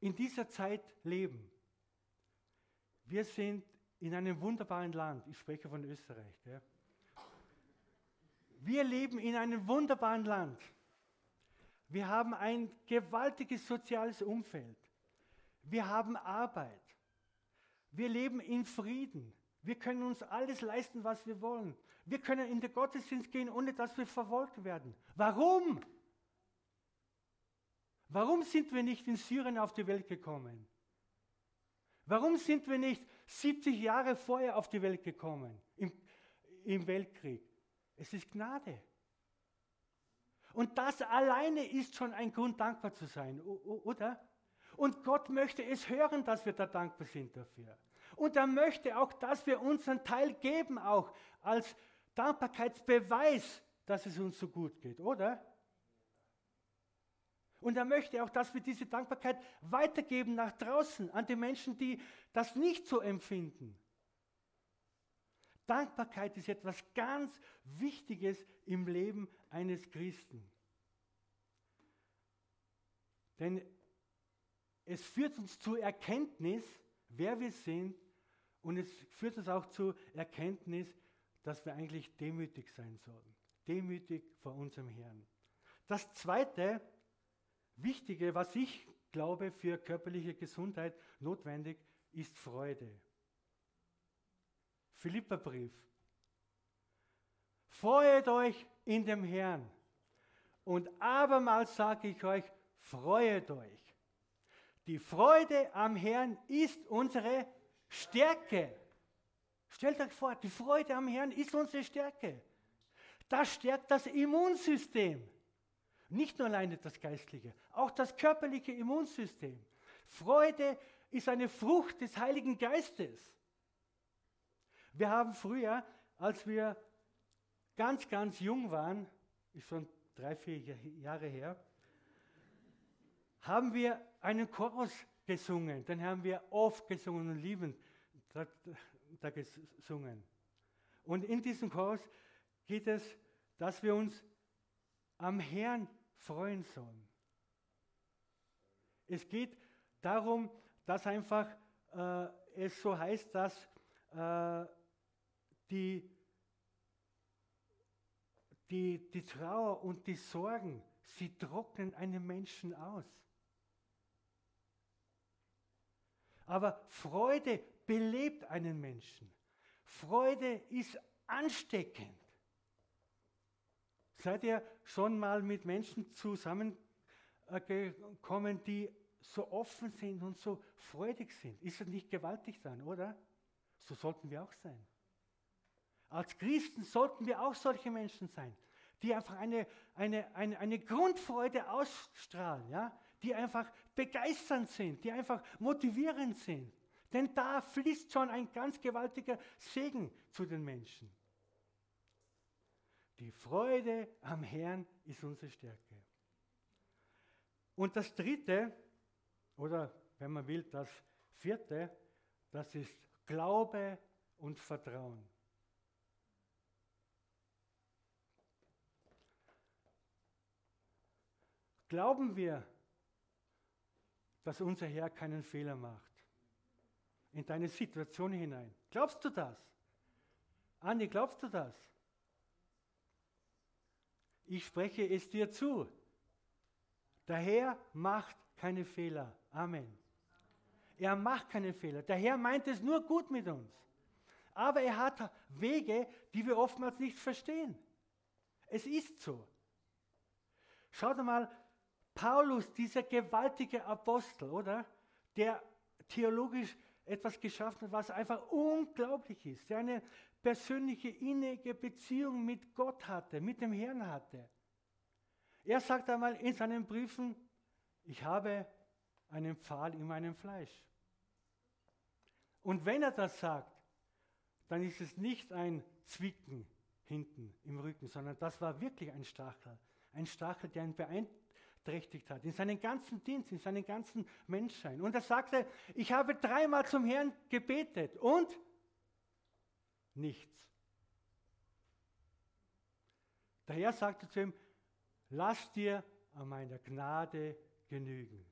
in dieser Zeit leben? Wir sind in einem wunderbaren Land. Ich spreche von Österreich. Ja. Wir leben in einem wunderbaren Land. Wir haben ein gewaltiges soziales Umfeld. Wir haben Arbeit. Wir leben in Frieden. Wir können uns alles leisten, was wir wollen. Wir können in den Gottesdienst gehen, ohne dass wir verfolgt werden. Warum? Warum sind wir nicht in Syrien auf die Welt gekommen? Warum sind wir nicht 70 Jahre vorher auf die Welt gekommen, im, im Weltkrieg? Es ist Gnade. Und das alleine ist schon ein Grund, dankbar zu sein, oder? Und Gott möchte es hören, dass wir da dankbar sind dafür. Und er möchte auch, dass wir unseren Teil geben, auch als Dankbarkeitsbeweis, dass es uns so gut geht, oder? Und er möchte auch, dass wir diese Dankbarkeit weitergeben nach draußen an die Menschen, die das nicht so empfinden. Dankbarkeit ist etwas ganz Wichtiges im Leben eines Christen. Denn es führt uns zur Erkenntnis, wer wir sind und es führt uns auch zur Erkenntnis, dass wir eigentlich demütig sein sollen. Demütig vor unserem Herrn. Das zweite Wichtige, was ich glaube für körperliche Gesundheit notwendig, ist Freude. Philipperbrief. Freut euch in dem Herrn. Und abermals sage ich euch, freut euch. Die Freude am Herrn ist unsere Stärke. Stellt euch vor, die Freude am Herrn ist unsere Stärke. Das stärkt das Immunsystem. Nicht nur alleine das geistliche, auch das körperliche Immunsystem. Freude ist eine Frucht des Heiligen Geistes. Wir haben früher, als wir ganz, ganz jung waren, ist schon drei, vier Jahre her, haben wir einen Chorus gesungen. Den haben wir oft gesungen und liebend da, da gesungen. Und in diesem Chorus geht es, dass wir uns am Herrn freuen sollen. Es geht darum, dass einfach äh, es so heißt, dass äh, die, die, die Trauer und die Sorgen, sie trocknen einen Menschen aus. Aber Freude belebt einen Menschen. Freude ist ansteckend. Seid ihr schon mal mit Menschen zusammengekommen, die so offen sind und so freudig sind? Ist das nicht gewaltig dann, oder? So sollten wir auch sein. Als Christen sollten wir auch solche Menschen sein, die einfach eine, eine, eine, eine Grundfreude ausstrahlen, ja? Die einfach begeisternd sind, die einfach motivierend sind. Denn da fließt schon ein ganz gewaltiger Segen zu den Menschen. Die Freude am Herrn ist unsere Stärke. Und das dritte, oder wenn man will, das vierte, das ist Glaube und Vertrauen. Glauben wir, dass unser Herr keinen Fehler macht? In deine Situation hinein. Glaubst du das? Anni, glaubst du das? Ich spreche es dir zu. Der Herr macht keine Fehler. Amen. Er macht keine Fehler. Der Herr meint es nur gut mit uns. Aber er hat Wege, die wir oftmals nicht verstehen. Es ist so. Schaut mal, Paulus, dieser gewaltige Apostel, oder? Der theologisch etwas geschaffen hat, was einfach unglaublich ist. Der eine persönliche, innige Beziehung mit Gott hatte, mit dem Herrn hatte. Er sagt einmal in seinen Briefen, ich habe einen Pfahl in meinem Fleisch. Und wenn er das sagt, dann ist es nicht ein Zwicken hinten im Rücken, sondern das war wirklich ein Stachel. Ein Stachel, der ihn beeinträchtigt hat, in seinen ganzen Dienst, in seinen ganzen Menschsein. Und er sagte, ich habe dreimal zum Herrn gebetet und nichts. Der Herr sagte zu ihm, lass dir an meiner Gnade genügen.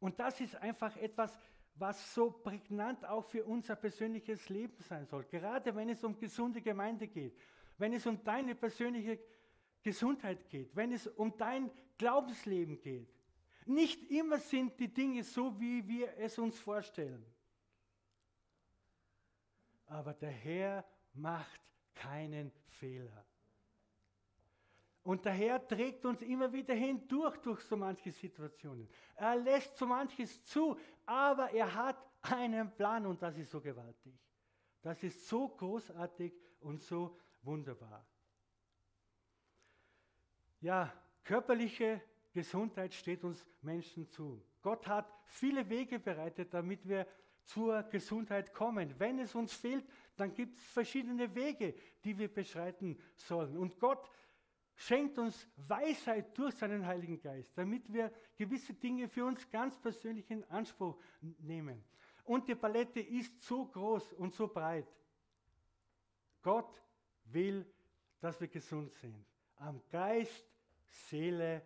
Und das ist einfach etwas, was so prägnant auch für unser persönliches Leben sein soll. Gerade wenn es um gesunde Gemeinde geht, wenn es um deine persönliche Gesundheit geht, wenn es um dein Glaubensleben geht. Nicht immer sind die Dinge so, wie wir es uns vorstellen. Aber der Herr macht keinen Fehler. Und der Herr trägt uns immer wieder hindurch durch so manche Situationen. Er lässt so manches zu, aber er hat einen Plan und das ist so gewaltig. Das ist so großartig und so wunderbar. Ja, körperliche Gesundheit steht uns Menschen zu. Gott hat viele Wege bereitet, damit wir zur Gesundheit kommen. Wenn es uns fehlt, dann gibt es verschiedene Wege, die wir beschreiten sollen. Und Gott schenkt uns Weisheit durch seinen Heiligen Geist, damit wir gewisse Dinge für uns ganz persönlich in Anspruch nehmen. Und die Palette ist so groß und so breit. Gott will, dass wir gesund sind. Am Geist, Seele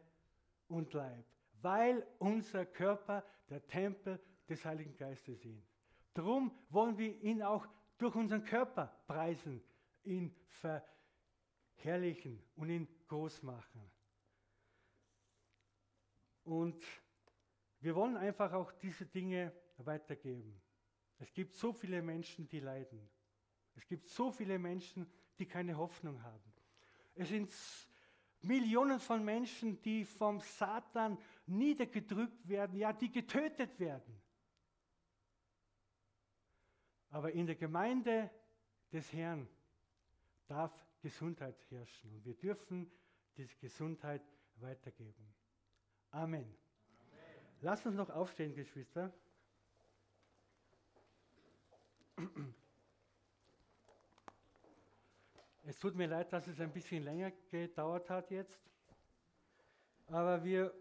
und Leib. Weil unser Körper der Tempel des Heiligen Geistes ist. Darum wollen wir ihn auch durch unseren Körper preisen, ihn verherrlichen und ihn groß machen. Und wir wollen einfach auch diese Dinge weitergeben. Es gibt so viele Menschen, die leiden. Es gibt so viele Menschen, die keine Hoffnung haben. Es sind Millionen von Menschen, die vom Satan niedergedrückt werden, ja, die getötet werden. Aber in der Gemeinde des Herrn darf Gesundheit herrschen und wir dürfen diese Gesundheit weitergeben. Amen. Amen. Lass uns noch aufstehen, Geschwister. Es tut mir leid, dass es ein bisschen länger gedauert hat jetzt. Aber wir,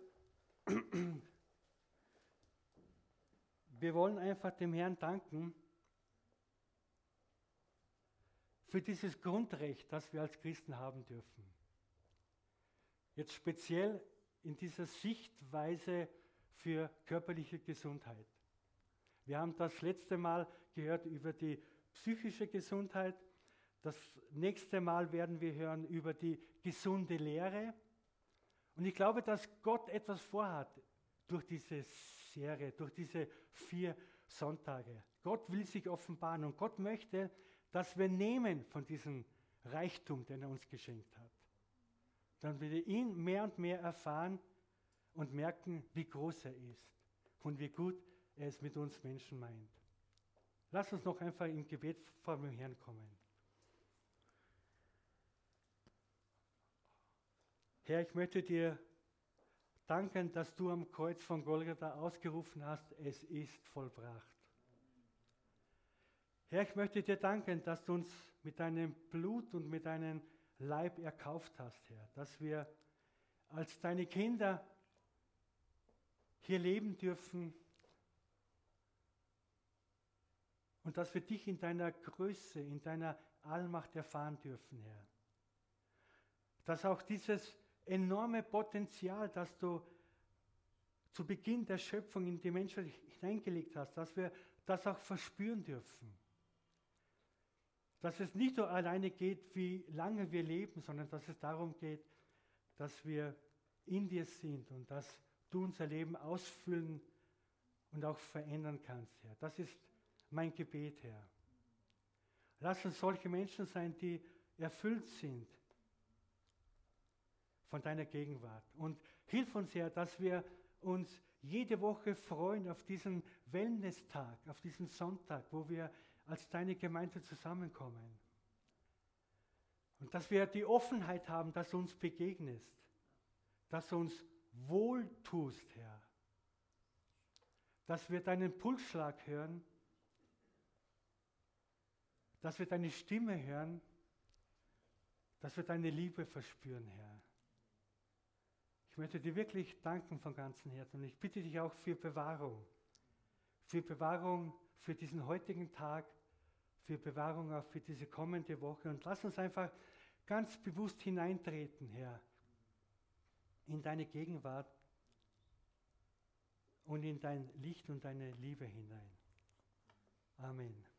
wir wollen einfach dem Herrn danken für dieses Grundrecht, das wir als Christen haben dürfen. Jetzt speziell in dieser Sichtweise für körperliche Gesundheit. Wir haben das letzte Mal gehört über die psychische Gesundheit. Das nächste Mal werden wir hören über die gesunde Lehre. Und ich glaube, dass Gott etwas vorhat durch diese Serie, durch diese vier Sonntage. Gott will sich offenbaren und Gott möchte, dass wir nehmen von diesem Reichtum, den er uns geschenkt hat. Dann wir ihn mehr und mehr erfahren und merken, wie groß er ist und wie gut er es mit uns Menschen meint. Lass uns noch einfach im Gebet vor dem Herrn kommen. Herr, ich möchte dir danken, dass du am Kreuz von Golgatha ausgerufen hast, es ist vollbracht. Herr, ich möchte dir danken, dass du uns mit deinem Blut und mit deinem Leib erkauft hast, Herr, dass wir als deine Kinder hier leben dürfen und dass wir dich in deiner Größe, in deiner Allmacht erfahren dürfen, Herr. Dass auch dieses enorme Potenzial, das du zu Beginn der Schöpfung in die Menschheit hineingelegt hast, dass wir das auch verspüren dürfen. Dass es nicht nur alleine geht, wie lange wir leben, sondern dass es darum geht, dass wir in dir sind und dass du unser Leben ausfüllen und auch verändern kannst, Herr. Das ist mein Gebet, Herr. Lass uns solche Menschen sein, die erfüllt sind von deiner Gegenwart. Und hilf uns, Herr, dass wir uns jede Woche freuen auf diesen Wellness-Tag, auf diesen Sonntag, wo wir als deine Gemeinde zusammenkommen. Und dass wir die Offenheit haben, dass du uns begegnest, dass du uns wohltust, Herr. Dass wir deinen Pulsschlag hören dass wir deine Stimme hören, dass wir deine Liebe verspüren, Herr. Ich möchte dir wirklich danken von ganzem Herzen ich bitte dich auch für Bewahrung, für Bewahrung für diesen heutigen Tag, für Bewahrung auch für diese kommende Woche und lass uns einfach ganz bewusst hineintreten, Herr, in deine Gegenwart und in dein Licht und deine Liebe hinein. Amen.